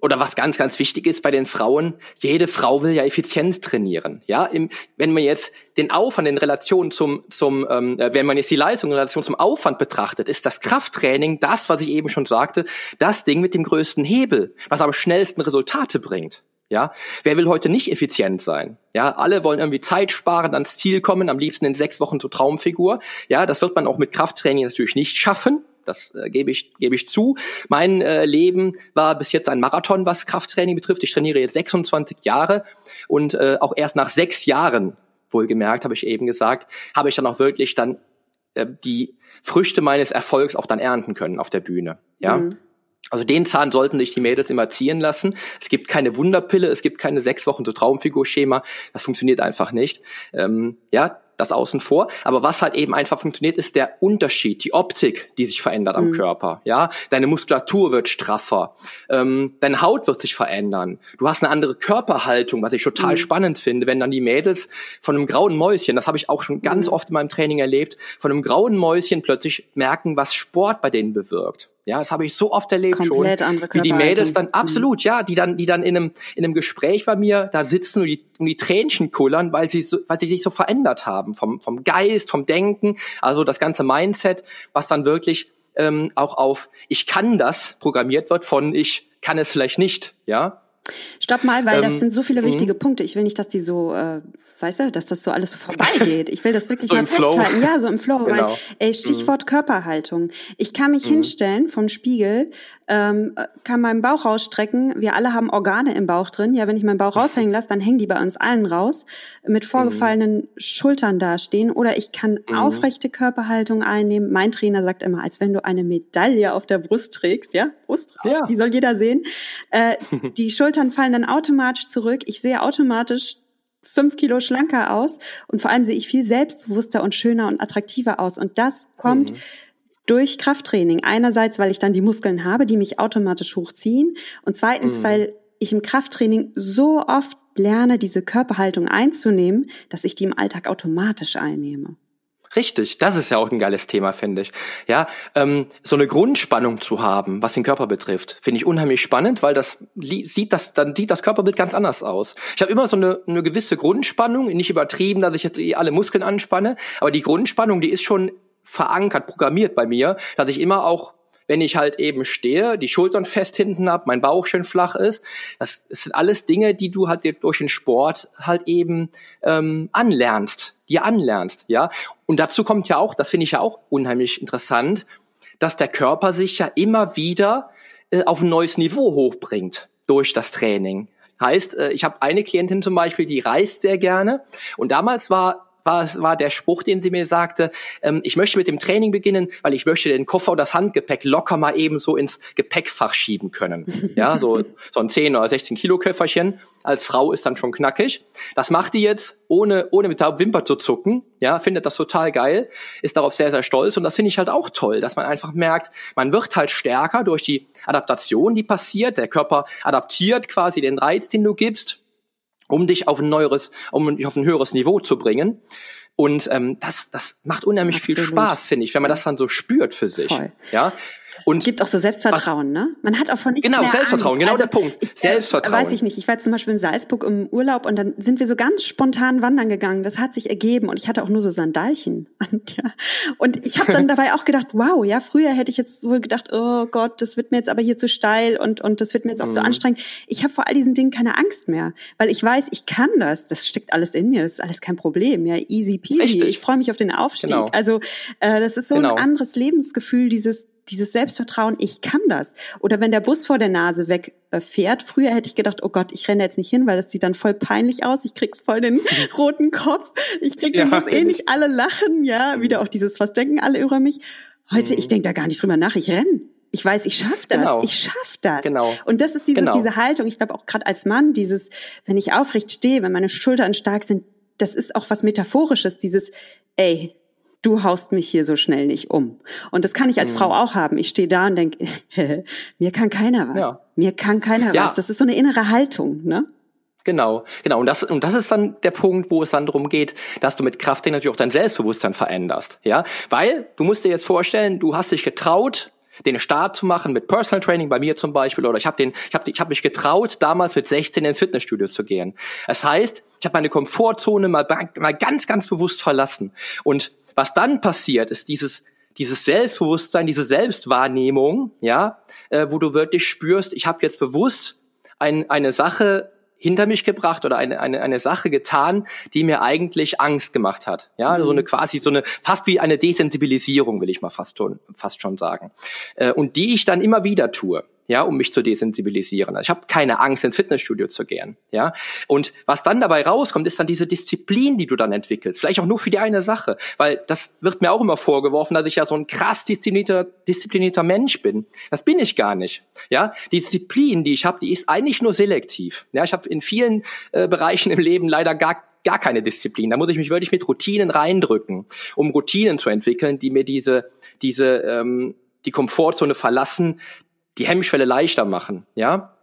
oder was ganz, ganz wichtig ist bei den Frauen, jede Frau will ja effizient trainieren. Ja, Im, wenn man jetzt den Aufwand in Relation zum, zum ähm, äh, wenn man jetzt die Leistung in Relation zum Aufwand betrachtet, ist das Krafttraining das, was ich eben schon sagte, das Ding mit dem größten Hebel, was am schnellsten Resultate bringt. Ja, wer will heute nicht effizient sein? Ja, alle wollen irgendwie Zeit sparen, ans Ziel kommen, am liebsten in sechs Wochen zur Traumfigur. Ja, das wird man auch mit Krafttraining natürlich nicht schaffen. Das äh, gebe ich, gebe ich zu. Mein äh, Leben war bis jetzt ein Marathon, was Krafttraining betrifft. Ich trainiere jetzt 26 Jahre und äh, auch erst nach sechs Jahren, wohlgemerkt, habe ich eben gesagt, habe ich dann auch wirklich dann äh, die Früchte meines Erfolgs auch dann ernten können auf der Bühne. Ja. Mhm. Also den Zahn sollten sich die Mädels immer ziehen lassen. Es gibt keine Wunderpille, es gibt keine sechs Wochen so Traumfigurschema. Das funktioniert einfach nicht. Ähm, ja, das außen vor. Aber was halt eben einfach funktioniert, ist der Unterschied, die Optik, die sich verändert am mhm. Körper. Ja, deine Muskulatur wird straffer, ähm, deine Haut wird sich verändern. Du hast eine andere Körperhaltung, was ich total mhm. spannend finde, wenn dann die Mädels von einem grauen Mäuschen, das habe ich auch schon ganz mhm. oft in meinem Training erlebt, von einem grauen Mäuschen plötzlich merken, was Sport bei denen bewirkt. Ja, das habe ich so oft erlebt Komplett schon, wie die Mädels dann absolut, mhm. ja, die dann, die dann in einem in einem Gespräch bei mir da sitzen und die, und die Tränchen kullern, weil sie so, weil sie sich so verändert haben vom vom Geist, vom Denken, also das ganze Mindset, was dann wirklich ähm, auch auf ich kann das programmiert wird von ich kann es vielleicht nicht, ja. Stopp mal, weil ähm, das sind so viele wichtige Punkte. Ich will nicht, dass die so, äh, weißt du, dass das so alles so vorbeigeht. Ich will das wirklich so mal festhalten. Flow. Ja, so im Flow. Genau. Weil, ey, Stichwort mhm. Körperhaltung. Ich kann mich mhm. hinstellen vom Spiegel, ähm, kann meinen Bauch rausstrecken. Wir alle haben Organe im Bauch drin. Ja, wenn ich meinen Bauch raushängen lasse, dann hängen die bei uns allen raus. Mit vorgefallenen mhm. Schultern dastehen. Oder ich kann mhm. aufrechte Körperhaltung einnehmen. Mein Trainer sagt immer, als wenn du eine Medaille auf der Brust trägst. Ja, Brust raus. Ja. Die soll jeder sehen. Äh, die Schultern fallen dann automatisch zurück. Ich sehe automatisch fünf Kilo schlanker aus und vor allem sehe ich viel selbstbewusster und schöner und attraktiver aus. Und das kommt mhm. durch Krafttraining. Einerseits, weil ich dann die Muskeln habe, die mich automatisch hochziehen. Und zweitens, mhm. weil ich im Krafttraining so oft lerne, diese Körperhaltung einzunehmen, dass ich die im Alltag automatisch einnehme. Richtig, das ist ja auch ein geiles Thema, finde ich. Ja, ähm, so eine Grundspannung zu haben, was den Körper betrifft, finde ich unheimlich spannend, weil das sieht das, dann sieht das Körperbild ganz anders aus. Ich habe immer so eine, eine gewisse Grundspannung, nicht übertrieben, dass ich jetzt eh alle Muskeln anspanne, aber die Grundspannung, die ist schon verankert, programmiert bei mir, dass ich immer auch wenn ich halt eben stehe, die Schultern fest hinten hab, mein Bauch schön flach ist. Das, sind alles Dinge, die du halt durch den Sport halt eben ähm, anlernst, dir anlernst, ja. Und dazu kommt ja auch, das finde ich ja auch unheimlich interessant, dass der Körper sich ja immer wieder äh, auf ein neues Niveau hochbringt durch das Training. Heißt, äh, ich habe eine Klientin zum Beispiel, die reist sehr gerne und damals war war, war der Spruch, den sie mir sagte, ähm, ich möchte mit dem Training beginnen, weil ich möchte den Koffer oder das Handgepäck locker mal eben so ins Gepäckfach schieben können. Ja, so, so ein 10 oder 16 Kilo Köfferchen als Frau ist dann schon knackig. Das macht die jetzt, ohne, ohne mit der Wimper zu zucken. Ja, findet das total geil, ist darauf sehr, sehr stolz. Und das finde ich halt auch toll, dass man einfach merkt, man wird halt stärker durch die Adaptation, die passiert. Der Körper adaptiert quasi den Reiz, den du gibst um dich auf ein neueres, um dich auf ein höheres Niveau zu bringen. Und ähm, das, das macht unheimlich Absolut. viel Spaß, finde ich, wenn man das dann so spürt für sich. Voll. Ja, und es gibt auch so Selbstvertrauen, ne? Man hat auch von nichts Genau, Selbstvertrauen, Angst. genau also, der Punkt. Ich, äh, Selbstvertrauen. Weiß ich nicht. Ich war zum Beispiel in Salzburg im Urlaub und dann sind wir so ganz spontan wandern gegangen. Das hat sich ergeben und ich hatte auch nur so Sandalchen an. Ja. Und ich habe dann dabei auch gedacht, wow, ja, früher hätte ich jetzt wohl gedacht, oh Gott, das wird mir jetzt aber hier zu steil und, und das wird mir jetzt auch mhm. zu anstrengend. Ich habe vor all diesen Dingen keine Angst mehr, weil ich weiß, ich kann das. Das steckt alles in mir. Das ist alles kein Problem. Ja, easy peasy. Richtig. Ich freue mich auf den Aufstieg. Genau. Also äh, das ist so genau. ein anderes Lebensgefühl, dieses dieses Selbstvertrauen, ich kann das. Oder wenn der Bus vor der Nase wegfährt, früher hätte ich gedacht, oh Gott, ich renne jetzt nicht hin, weil das sieht dann voll peinlich aus. Ich krieg voll den roten Kopf. Ich krieg den ja, Bus eh nicht alle lachen, ja. Wieder auch dieses, was denken alle über mich? Heute, mhm. ich denke da gar nicht drüber nach, ich renn. Ich weiß, ich schaff das. Genau. Ich schaff das. Genau. Und das ist diese, genau. diese Haltung. Ich glaube auch gerade als Mann, dieses, wenn ich aufrecht stehe, wenn meine Schultern stark sind, das ist auch was Metaphorisches, dieses, ey, du haust mich hier so schnell nicht um. Und das kann ich als mhm. Frau auch haben. Ich stehe da und denke, mir kann keiner was. Ja. Mir kann keiner ja. was. Das ist so eine innere Haltung, ne? Genau, genau. Und das, und das ist dann der Punkt, wo es dann darum geht, dass du mit Kraft natürlich auch dein Selbstbewusstsein veränderst. Ja, weil du musst dir jetzt vorstellen, du hast dich getraut, den Start zu machen mit Personal Training bei mir zum Beispiel oder ich habe den ich habe ich habe mich getraut damals mit 16 ins Fitnessstudio zu gehen. Das heißt, ich habe meine Komfortzone mal mal ganz ganz bewusst verlassen und was dann passiert ist dieses dieses Selbstbewusstsein, diese Selbstwahrnehmung, ja, äh, wo du wirklich spürst, ich habe jetzt bewusst ein, eine Sache hinter mich gebracht oder eine, eine, eine Sache getan, die mir eigentlich Angst gemacht hat. Ja, mhm. so eine quasi so eine, fast wie eine Desensibilisierung, will ich mal fast schon, fast schon sagen. Äh, und die ich dann immer wieder tue ja, um mich zu desensibilisieren. Also ich habe keine Angst, ins Fitnessstudio zu gehen, ja. Und was dann dabei rauskommt, ist dann diese Disziplin, die du dann entwickelst. Vielleicht auch nur für die eine Sache, weil das wird mir auch immer vorgeworfen, dass ich ja so ein krass disziplinierter, disziplinierter Mensch bin. Das bin ich gar nicht, ja. Die Disziplin, die ich habe, die ist eigentlich nur selektiv. Ja, ich habe in vielen äh, Bereichen im Leben leider gar gar keine Disziplin. Da muss ich mich wirklich mit Routinen reindrücken, um Routinen zu entwickeln, die mir diese diese ähm, die Komfortzone verlassen, die Hemmschwelle leichter machen, ja.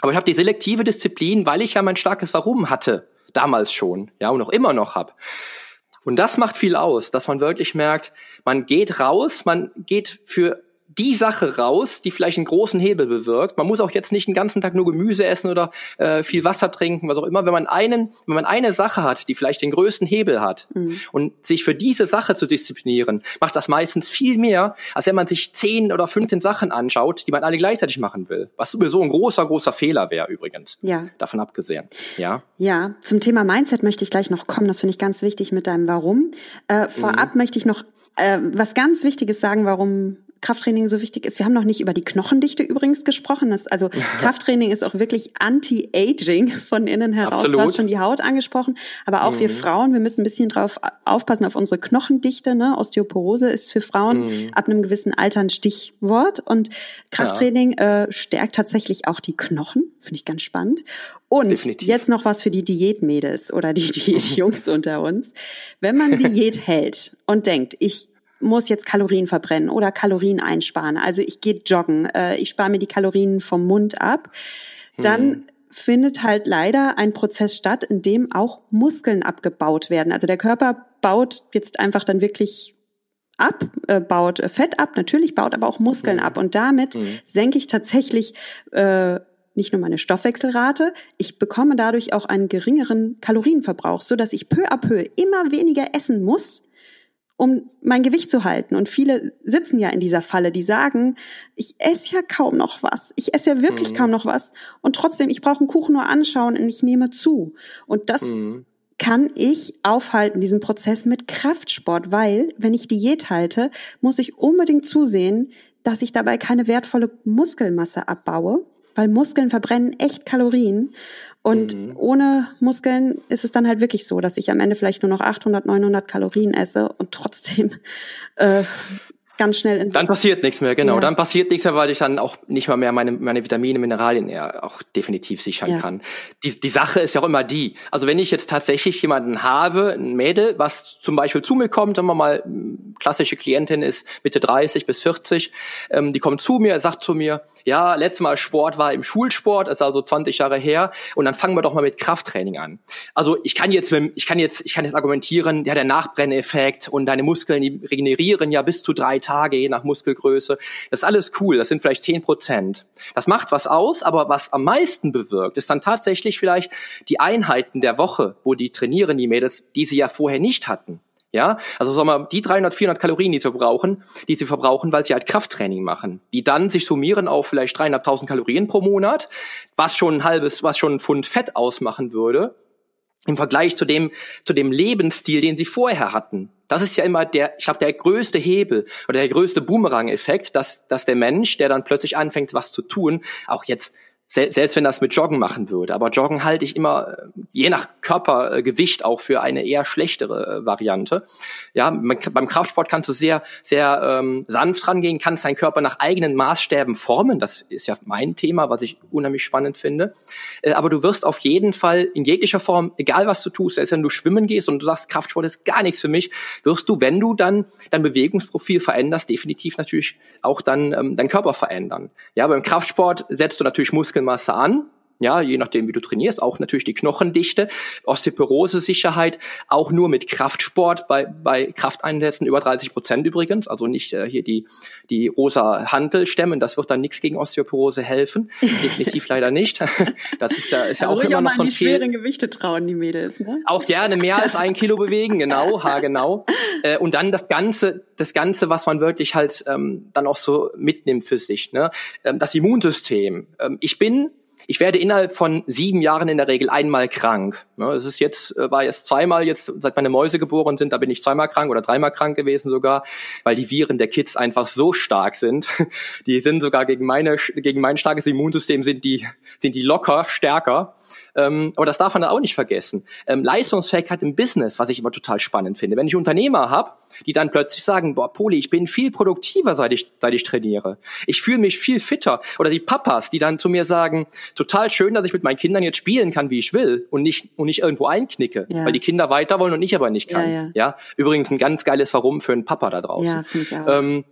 Aber ich habe die selektive Disziplin, weil ich ja mein starkes Warum hatte, damals schon, ja, und auch immer noch habe. Und das macht viel aus, dass man wirklich merkt, man geht raus, man geht für die Sache raus, die vielleicht einen großen Hebel bewirkt. Man muss auch jetzt nicht den ganzen Tag nur Gemüse essen oder äh, viel Wasser trinken, was auch immer. Wenn man einen, wenn man eine Sache hat, die vielleicht den größten Hebel hat mhm. und sich für diese Sache zu disziplinieren, macht das meistens viel mehr, als wenn man sich zehn oder 15 Sachen anschaut, die man alle gleichzeitig machen will. Was sowieso ein großer, großer Fehler wäre übrigens. Ja. Davon abgesehen. Ja. Ja. Zum Thema Mindset möchte ich gleich noch kommen. Das finde ich ganz wichtig mit deinem Warum. Äh, vorab mhm. möchte ich noch äh, was ganz Wichtiges sagen, warum Krafttraining so wichtig ist. Wir haben noch nicht über die Knochendichte übrigens gesprochen. Das, also Krafttraining ist auch wirklich Anti-Aging von innen heraus. Absolut. Du hast schon die Haut angesprochen, aber auch mhm. wir Frauen, wir müssen ein bisschen drauf aufpassen auf unsere Knochendichte. Ne? Osteoporose ist für Frauen mhm. ab einem gewissen Alter ein Stichwort und Krafttraining ja. äh, stärkt tatsächlich auch die Knochen. Finde ich ganz spannend. Und Definitiv. jetzt noch was für die Diätmädels oder die Diätjungs unter uns. Wenn man Diät hält und denkt, ich muss jetzt Kalorien verbrennen oder Kalorien einsparen. Also ich gehe joggen, äh, ich spare mir die Kalorien vom Mund ab. Dann hm. findet halt leider ein Prozess statt, in dem auch Muskeln abgebaut werden. Also der Körper baut jetzt einfach dann wirklich ab, äh, baut Fett ab, natürlich baut aber auch Muskeln mhm. ab. Und damit mhm. senke ich tatsächlich äh, nicht nur meine Stoffwechselrate, ich bekomme dadurch auch einen geringeren Kalorienverbrauch, so dass ich peu à peu immer weniger essen muss, um mein Gewicht zu halten. Und viele sitzen ja in dieser Falle, die sagen, ich esse ja kaum noch was. Ich esse ja wirklich mhm. kaum noch was. Und trotzdem, ich brauche einen Kuchen nur anschauen und ich nehme zu. Und das mhm. kann ich aufhalten, diesen Prozess mit Kraftsport, weil wenn ich Diät halte, muss ich unbedingt zusehen, dass ich dabei keine wertvolle Muskelmasse abbaue, weil Muskeln verbrennen echt Kalorien. Und mhm. ohne Muskeln ist es dann halt wirklich so, dass ich am Ende vielleicht nur noch 800, 900 Kalorien esse und trotzdem äh, ganz schnell in Dann passiert nichts mehr, genau. Ja. Dann passiert nichts mehr, weil ich dann auch nicht mal mehr meine, meine Vitamine, Mineralien ja auch definitiv sichern ja. kann. Die, die Sache ist ja auch immer die. Also wenn ich jetzt tatsächlich jemanden habe, ein Mädel, was zum Beispiel zu mir kommt, sagen wir mal, klassische Klientin ist Mitte 30 bis 40, ähm, die kommt zu mir, sagt zu mir, ja, letztes Mal Sport war im Schulsport, ist also 20 Jahre her, und dann fangen wir doch mal mit Krafttraining an. Also ich kann jetzt, ich kann jetzt, ich kann jetzt argumentieren, ja, der Nachbrenneffekt und deine Muskeln, die regenerieren ja bis zu drei Tage, je nach Muskelgröße. Das ist alles cool, das sind vielleicht zehn Prozent. Das macht was aus, aber was am meisten bewirkt, ist dann tatsächlich vielleicht die Einheiten der Woche, wo die trainieren, die Mädels, die sie ja vorher nicht hatten. Ja, also sagen wir, die 300, 400 Kalorien, die sie verbrauchen, die sie verbrauchen, weil sie halt Krafttraining machen, die dann sich summieren auf vielleicht dreieinhalbtausend Kalorien pro Monat, was schon ein halbes, was schon ein Pfund Fett ausmachen würde, im Vergleich zu dem, zu dem Lebensstil, den sie vorher hatten. Das ist ja immer der, ich glaube, der größte Hebel oder der größte Boomerang-Effekt, dass, dass der Mensch, der dann plötzlich anfängt, was zu tun, auch jetzt selbst wenn das mit Joggen machen würde. Aber Joggen halte ich immer, äh, je nach Körpergewicht, auch für eine eher schlechtere äh, Variante. Ja, beim Kraftsport kannst du sehr, sehr ähm, sanft rangehen, kannst deinen Körper nach eigenen Maßstäben formen. Das ist ja mein Thema, was ich unheimlich spannend finde. Äh, aber du wirst auf jeden Fall in jeglicher Form, egal was du tust, selbst wenn du schwimmen gehst und du sagst, Kraftsport ist gar nichts für mich, wirst du, wenn du dann dein Bewegungsprofil veränderst, definitiv natürlich auch dann ähm, deinen Körper verändern. Ja, beim Kraftsport setzt du natürlich Muskelmasse an, ja, je nachdem, wie du trainierst, auch natürlich die Knochendichte, Osteoporose-Sicherheit, auch nur mit Kraftsport bei, bei Krafteinsätzen über 30 Prozent übrigens, also nicht äh, hier die, die rosa Hantel stemmen, das wird dann nichts gegen Osteoporose helfen, definitiv leider nicht. Das ist, da ist ja, auch immer auch noch so ein die schweren Gewichte trauen, die Mädels, ne? Auch gerne mehr als ein Kilo bewegen, genau, ha, genau. Äh, und dann das Ganze, das Ganze, was man wirklich halt ähm, dann auch so mitnimmt für sich, ne? Ähm, das Immunsystem. Ähm, ich bin ich werde innerhalb von sieben Jahren in der Regel einmal krank. Es ist jetzt, äh, war jetzt zweimal jetzt, seit meine Mäuse geboren sind, da bin ich zweimal krank oder dreimal krank gewesen sogar, weil die Viren der Kids einfach so stark sind. Die sind sogar gegen meine, gegen mein starkes Immunsystem sind die, sind die locker stärker. Ähm, aber das darf man dann auch nicht vergessen. Ähm, Leistungsfähigkeit im Business, was ich immer total spannend finde. Wenn ich Unternehmer habe, die dann plötzlich sagen, boah, Poli, ich bin viel produktiver, seit ich, seit ich trainiere. Ich fühle mich viel fitter. Oder die Papas, die dann zu mir sagen, total schön, dass ich mit meinen Kindern jetzt spielen kann, wie ich will und nicht, und nicht irgendwo einknicke, ja. weil die Kinder weiter wollen und ich aber nicht kann. Ja, ja. ja, übrigens ein ganz geiles Warum für einen Papa da draußen. Ja. Ähm,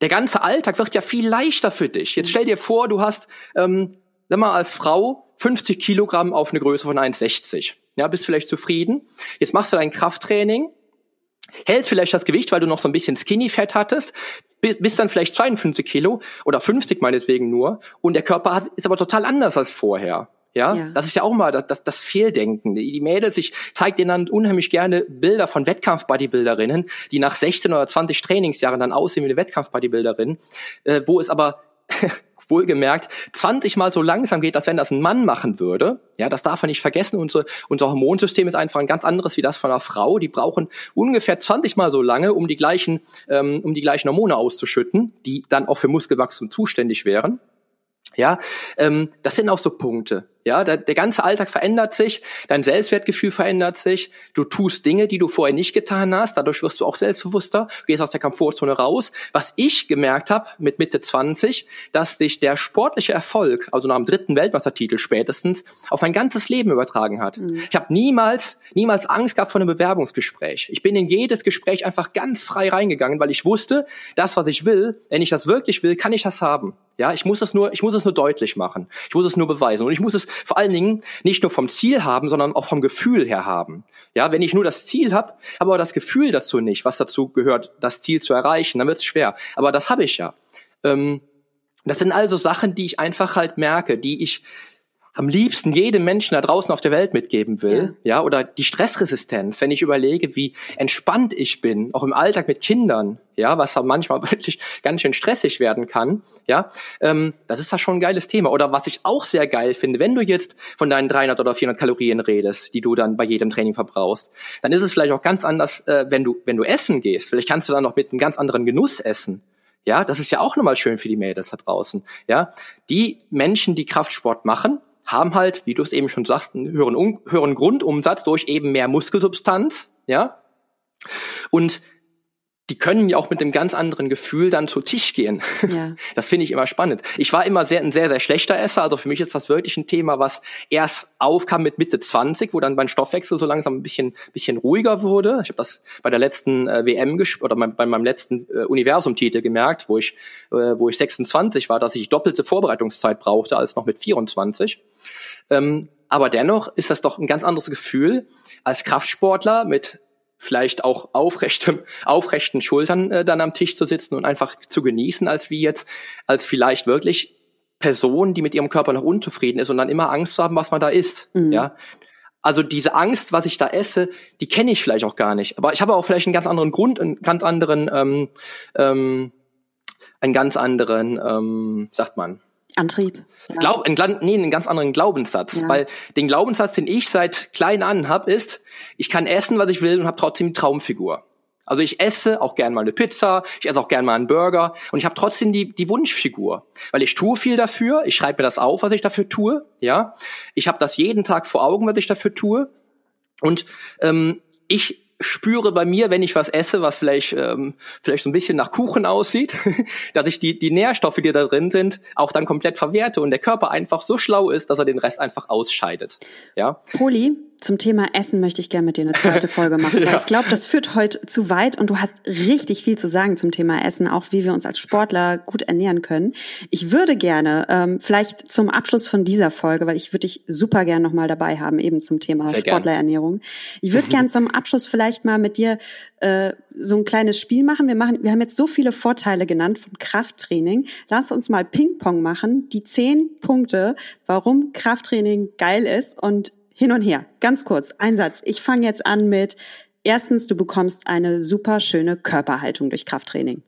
der ganze Alltag wird ja viel leichter für dich. Jetzt stell dir vor, du hast, ähm, sag mal, als Frau 50 Kilogramm auf eine Größe von 1,60. Ja, bist vielleicht zufrieden. Jetzt machst du dein Krafttraining, hältst vielleicht das Gewicht, weil du noch so ein bisschen Skinny-Fett hattest, bist dann vielleicht 52 Kilo oder 50 meinetwegen nur und der Körper hat, ist aber total anders als vorher. Ja, ja, das ist ja auch mal das, das, das Fehldenken. Die, Mädels, ich zeige denen dann unheimlich gerne Bilder von Wettkampf-Bodybuilderinnen, die nach 16 oder 20 Trainingsjahren dann aussehen wie eine Wettkampf-Bodybuilderin, äh, wo es aber wohlgemerkt 20 mal so langsam geht, als wenn das ein Mann machen würde. Ja, das darf man nicht vergessen. Unser, unser Hormonsystem ist einfach ein ganz anderes wie das von einer Frau. Die brauchen ungefähr 20 mal so lange, um die gleichen, ähm, um die gleichen Hormone auszuschütten, die dann auch für Muskelwachstum zuständig wären. Ja, ähm, das sind auch so Punkte. Ja, der, der ganze Alltag verändert sich, dein Selbstwertgefühl verändert sich, du tust Dinge, die du vorher nicht getan hast, dadurch wirst du auch selbstbewusster, gehst aus der Komfortzone raus. Was ich gemerkt habe mit Mitte 20, dass sich der sportliche Erfolg, also nach dem dritten Weltmeistertitel spätestens, auf mein ganzes Leben übertragen hat. Mhm. Ich habe niemals, niemals Angst gehabt vor einem Bewerbungsgespräch. Ich bin in jedes Gespräch einfach ganz frei reingegangen, weil ich wusste, das, was ich will, wenn ich das wirklich will, kann ich das haben. Ja, ich muss es nur, ich muss es nur deutlich machen. Ich muss es nur beweisen und ich muss es vor allen Dingen nicht nur vom Ziel haben, sondern auch vom Gefühl her haben. Ja, wenn ich nur das Ziel habe, aber das Gefühl dazu nicht, was dazu gehört, das Ziel zu erreichen, dann wird es schwer. Aber das habe ich ja. Ähm, das sind also Sachen, die ich einfach halt merke, die ich am liebsten jedem Menschen da draußen auf der Welt mitgeben will, ja. ja, oder die Stressresistenz, wenn ich überlege, wie entspannt ich bin, auch im Alltag mit Kindern, ja, was da manchmal wirklich ganz schön stressig werden kann, ja, ähm, das ist da schon ein geiles Thema. Oder was ich auch sehr geil finde, wenn du jetzt von deinen 300 oder 400 Kalorien redest, die du dann bei jedem Training verbrauchst, dann ist es vielleicht auch ganz anders, äh, wenn du wenn du essen gehst. Vielleicht kannst du dann noch mit einem ganz anderen Genuss essen. Ja, das ist ja auch nochmal schön für die Mädels da draußen. Ja, die Menschen, die Kraftsport machen, haben halt, wie du es eben schon sagst, einen höheren, höheren Grundumsatz durch eben mehr Muskelsubstanz, ja. Und die können ja auch mit einem ganz anderen Gefühl dann zu Tisch gehen. Ja. Das finde ich immer spannend. Ich war immer sehr, ein sehr, sehr schlechter Esser. Also für mich ist das wirklich ein Thema, was erst aufkam mit Mitte 20, wo dann mein Stoffwechsel so langsam ein bisschen, bisschen ruhiger wurde. Ich habe das bei der letzten äh, WM oder mein, bei meinem letzten äh, Universum-Titel gemerkt, wo ich, äh, wo ich 26 war, dass ich doppelte Vorbereitungszeit brauchte als noch mit 24. Ähm, aber dennoch ist das doch ein ganz anderes Gefühl als Kraftsportler mit vielleicht auch aufrechtem, aufrechten Schultern äh, dann am Tisch zu sitzen und einfach zu genießen, als wie jetzt, als vielleicht wirklich Person, die mit ihrem Körper noch unzufrieden ist und dann immer Angst zu haben, was man da isst. Mhm. Ja. Also diese Angst, was ich da esse, die kenne ich vielleicht auch gar nicht. Aber ich habe auch vielleicht einen ganz anderen Grund, einen ganz anderen, ähm, ähm, einen ganz anderen, ähm, sagt man, Antrieb. Ja. Glaub, ein, nee, einen ganz anderen Glaubenssatz. Ja. Weil den Glaubenssatz, den ich seit klein an hab, ist, ich kann essen, was ich will und habe trotzdem die Traumfigur. Also ich esse auch gern mal eine Pizza, ich esse auch gern mal einen Burger und ich habe trotzdem die, die Wunschfigur. Weil ich tue viel dafür, ich schreibe mir das auf, was ich dafür tue. Ja, Ich habe das jeden Tag vor Augen, was ich dafür tue. Und ähm, ich spüre bei mir, wenn ich was esse, was vielleicht ähm, vielleicht so ein bisschen nach Kuchen aussieht, dass ich die die Nährstoffe, die da drin sind, auch dann komplett verwerte und der Körper einfach so schlau ist, dass er den Rest einfach ausscheidet. Ja. Poli, zum Thema Essen möchte ich gerne mit dir eine zweite Folge machen, ja. weil ich glaube, das führt heute zu weit und du hast richtig viel zu sagen zum Thema Essen, auch wie wir uns als Sportler gut ernähren können. Ich würde gerne, ähm, vielleicht zum Abschluss von dieser Folge, weil ich würde dich super gern nochmal dabei haben, eben zum Thema Sehr Sportlerernährung. Ich würde gern zum Abschluss vielleicht mal mit dir äh, so ein kleines Spiel machen. Wir machen, wir haben jetzt so viele Vorteile genannt von Krafttraining. Lass uns mal Ping-Pong machen. Die zehn Punkte, warum Krafttraining geil ist und hin und her. Ganz kurz, ein Satz. Ich fange jetzt an mit, erstens, du bekommst eine super schöne Körperhaltung durch Krafttraining.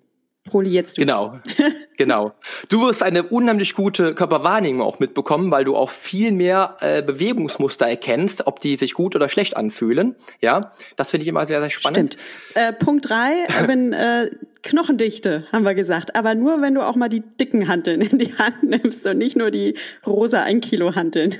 Poli jetzt du. Genau, genau. Du wirst eine unheimlich gute Körperwahrnehmung auch mitbekommen, weil du auch viel mehr äh, Bewegungsmuster erkennst, ob die sich gut oder schlecht anfühlen. Ja, das finde ich immer sehr, sehr spannend. Stimmt. Äh, Punkt drei, wenn äh, Knochendichte, haben wir gesagt. Aber nur, wenn du auch mal die dicken Hanteln in die Hand nimmst und nicht nur die rosa 1 Kilo Hanteln.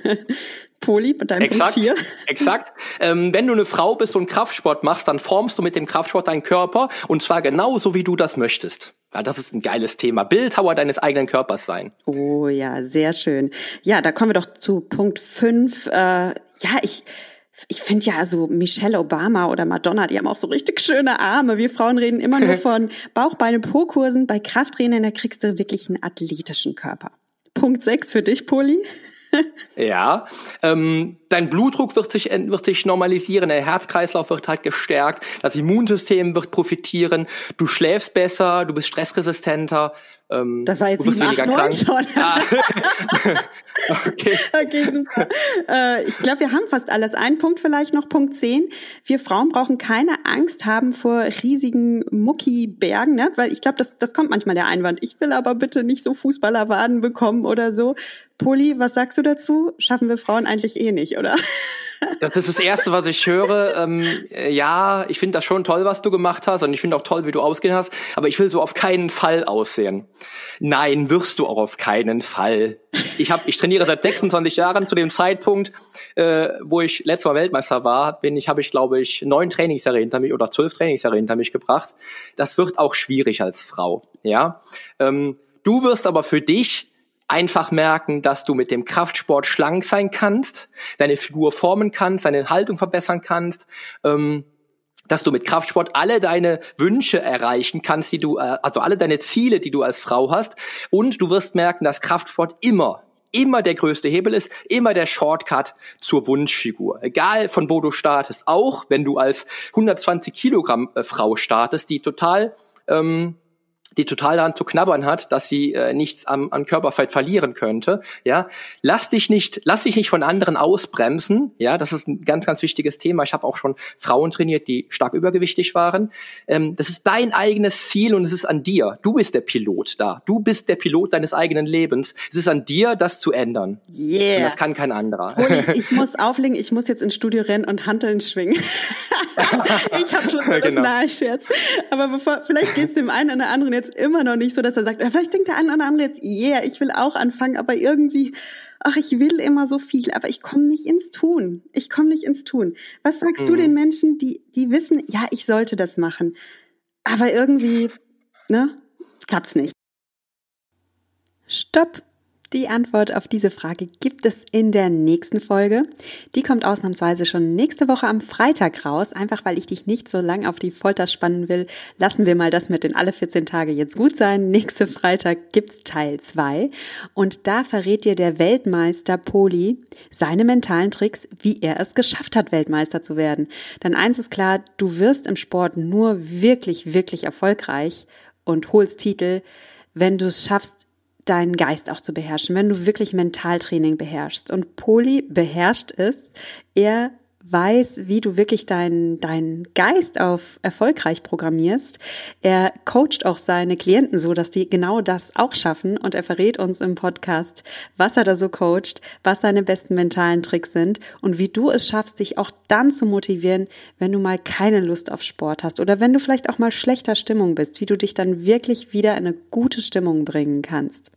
Poli, bei deinem exakt, Punkt 4. Exakt. Ähm, wenn du eine Frau bist und Kraftsport machst, dann formst du mit dem Kraftsport deinen Körper und zwar genauso, wie du das möchtest. Ja, das ist ein geiles Thema. Bildhauer deines eigenen Körpers sein. Oh ja, sehr schön. Ja, da kommen wir doch zu Punkt 5. Äh, ja, ich ich finde ja so Michelle Obama oder Madonna, die haben auch so richtig schöne Arme. Wir Frauen reden immer nur von Bauch, Beine, Po-Kursen. Bei Krafttraining, da kriegst du wirklich einen athletischen Körper. Punkt 6 für dich, Poli. Ja, ähm, dein Blutdruck wird sich, wird sich normalisieren, der Herzkreislauf wird halt gestärkt, das Immunsystem wird profitieren, du schläfst besser, du bist stressresistenter, ähm, das war jetzt 7, 8, 9 schon. Ah. okay. Okay, super. Äh, ich glaube, wir haben fast alles. Ein Punkt vielleicht noch, Punkt 10. Wir Frauen brauchen keine Angst haben vor riesigen Muckibergen, ne? weil ich glaube, das, das kommt manchmal der Einwand. Ich will aber bitte nicht so Fußballerwaden bekommen oder so. Poli, was sagst du dazu? Schaffen wir Frauen eigentlich eh nicht, oder? Das ist das Erste, was ich höre. Ähm, äh, ja, ich finde das schon toll, was du gemacht hast und ich finde auch toll, wie du ausgehen hast, aber ich will so auf keinen Fall aussehen. Nein, wirst du auch auf keinen Fall. Ich, hab, ich trainiere seit 26 Jahren zu dem Zeitpunkt, äh, wo ich letztes Mal Weltmeister war, bin ich, habe ich, glaube ich, neun Trainingsjahre hinter mich oder zwölf Trainingsjahre hinter mich gebracht. Das wird auch schwierig als Frau. Ja, ähm, Du wirst aber für dich einfach merken, dass du mit dem Kraftsport schlank sein kannst, deine Figur formen kannst, deine Haltung verbessern kannst, ähm, dass du mit Kraftsport alle deine Wünsche erreichen kannst, die du, äh, also alle deine Ziele, die du als Frau hast. Und du wirst merken, dass Kraftsport immer immer der größte Hebel ist, immer der Shortcut zur Wunschfigur. Egal von wo du startest, auch wenn du als 120 Kilogramm äh, Frau startest, die total ähm, die total daran zu knabbern hat, dass sie äh, nichts am, an Körperfett verlieren könnte. Ja, lass dich nicht, lass dich nicht von anderen ausbremsen. Ja, das ist ein ganz, ganz wichtiges Thema. Ich habe auch schon Frauen trainiert, die stark übergewichtig waren. Ähm, das ist dein eigenes Ziel und es ist an dir. Du bist der Pilot da. Du bist der Pilot deines eigenen Lebens. Es ist an dir, das zu ändern. Yeah. Und das kann kein anderer. Holi, ich muss auflegen. Ich muss jetzt ins Studio rennen und Handeln schwingen. ich habe schon so das genau. nahe Scherz. Aber bevor, vielleicht geht's dem einen oder anderen jetzt jetzt immer noch nicht so, dass er sagt, vielleicht denkt der eine oder andere jetzt, yeah, ich will auch anfangen, aber irgendwie, ach, ich will immer so viel, aber ich komme nicht ins Tun. Ich komme nicht ins Tun. Was sagst mhm. du den Menschen, die, die wissen, ja, ich sollte das machen, aber irgendwie, ne, klappt's nicht? Stopp! Die Antwort auf diese Frage gibt es in der nächsten Folge. Die kommt ausnahmsweise schon nächste Woche am Freitag raus. Einfach weil ich dich nicht so lang auf die Folter spannen will, lassen wir mal das mit den alle 14 Tage jetzt gut sein. Nächste Freitag gibt's Teil 2 und da verrät dir der Weltmeister Poli seine mentalen Tricks, wie er es geschafft hat, Weltmeister zu werden. Denn eins ist klar, du wirst im Sport nur wirklich, wirklich erfolgreich und holst Titel, wenn du es schaffst, deinen Geist auch zu beherrschen, wenn du wirklich Mentaltraining beherrschst. Und Poli beherrscht es. Er weiß, wie du wirklich deinen deinen Geist auf erfolgreich programmierst. Er coacht auch seine Klienten so, dass die genau das auch schaffen und er verrät uns im Podcast, was er da so coacht, was seine besten mentalen Tricks sind und wie du es schaffst, dich auch dann zu motivieren, wenn du mal keine Lust auf Sport hast oder wenn du vielleicht auch mal schlechter Stimmung bist, wie du dich dann wirklich wieder in eine gute Stimmung bringen kannst.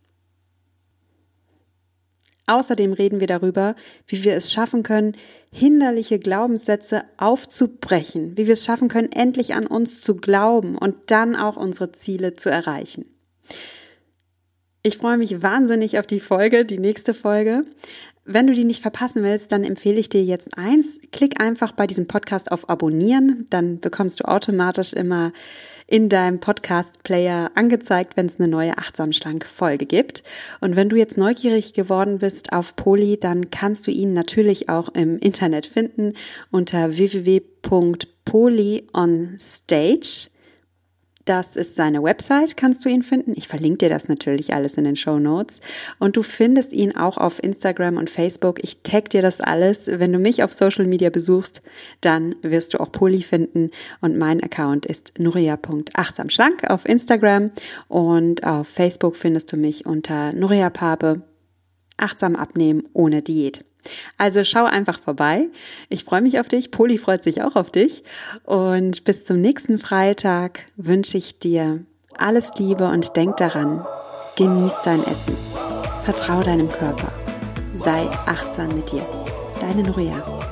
Außerdem reden wir darüber, wie wir es schaffen können, hinderliche Glaubenssätze aufzubrechen, wie wir es schaffen können, endlich an uns zu glauben und dann auch unsere Ziele zu erreichen. Ich freue mich wahnsinnig auf die Folge, die nächste Folge. Wenn du die nicht verpassen willst, dann empfehle ich dir jetzt eins. Klick einfach bei diesem Podcast auf Abonnieren, dann bekommst du automatisch immer in deinem Podcast-Player angezeigt, wenn es eine neue Achtsam Schlank Folge gibt. Und wenn du jetzt neugierig geworden bist auf Poli, dann kannst du ihn natürlich auch im Internet finden unter www.polyonstage.com das ist seine Website, kannst du ihn finden. Ich verlinke dir das natürlich alles in den Show Notes. Und du findest ihn auch auf Instagram und Facebook. Ich tag dir das alles. Wenn du mich auf Social Media besuchst, dann wirst du auch Poli finden. Und mein Account ist nuria.achtsamschlank auf Instagram. Und auf Facebook findest du mich unter Nuria Pape. Achtsam abnehmen ohne Diät. Also schau einfach vorbei. Ich freue mich auf dich. Poli freut sich auch auf dich. Und bis zum nächsten Freitag wünsche ich dir alles Liebe und denk daran, genieß dein Essen. Vertrau deinem Körper. Sei achtsam mit dir. Deine Nuria.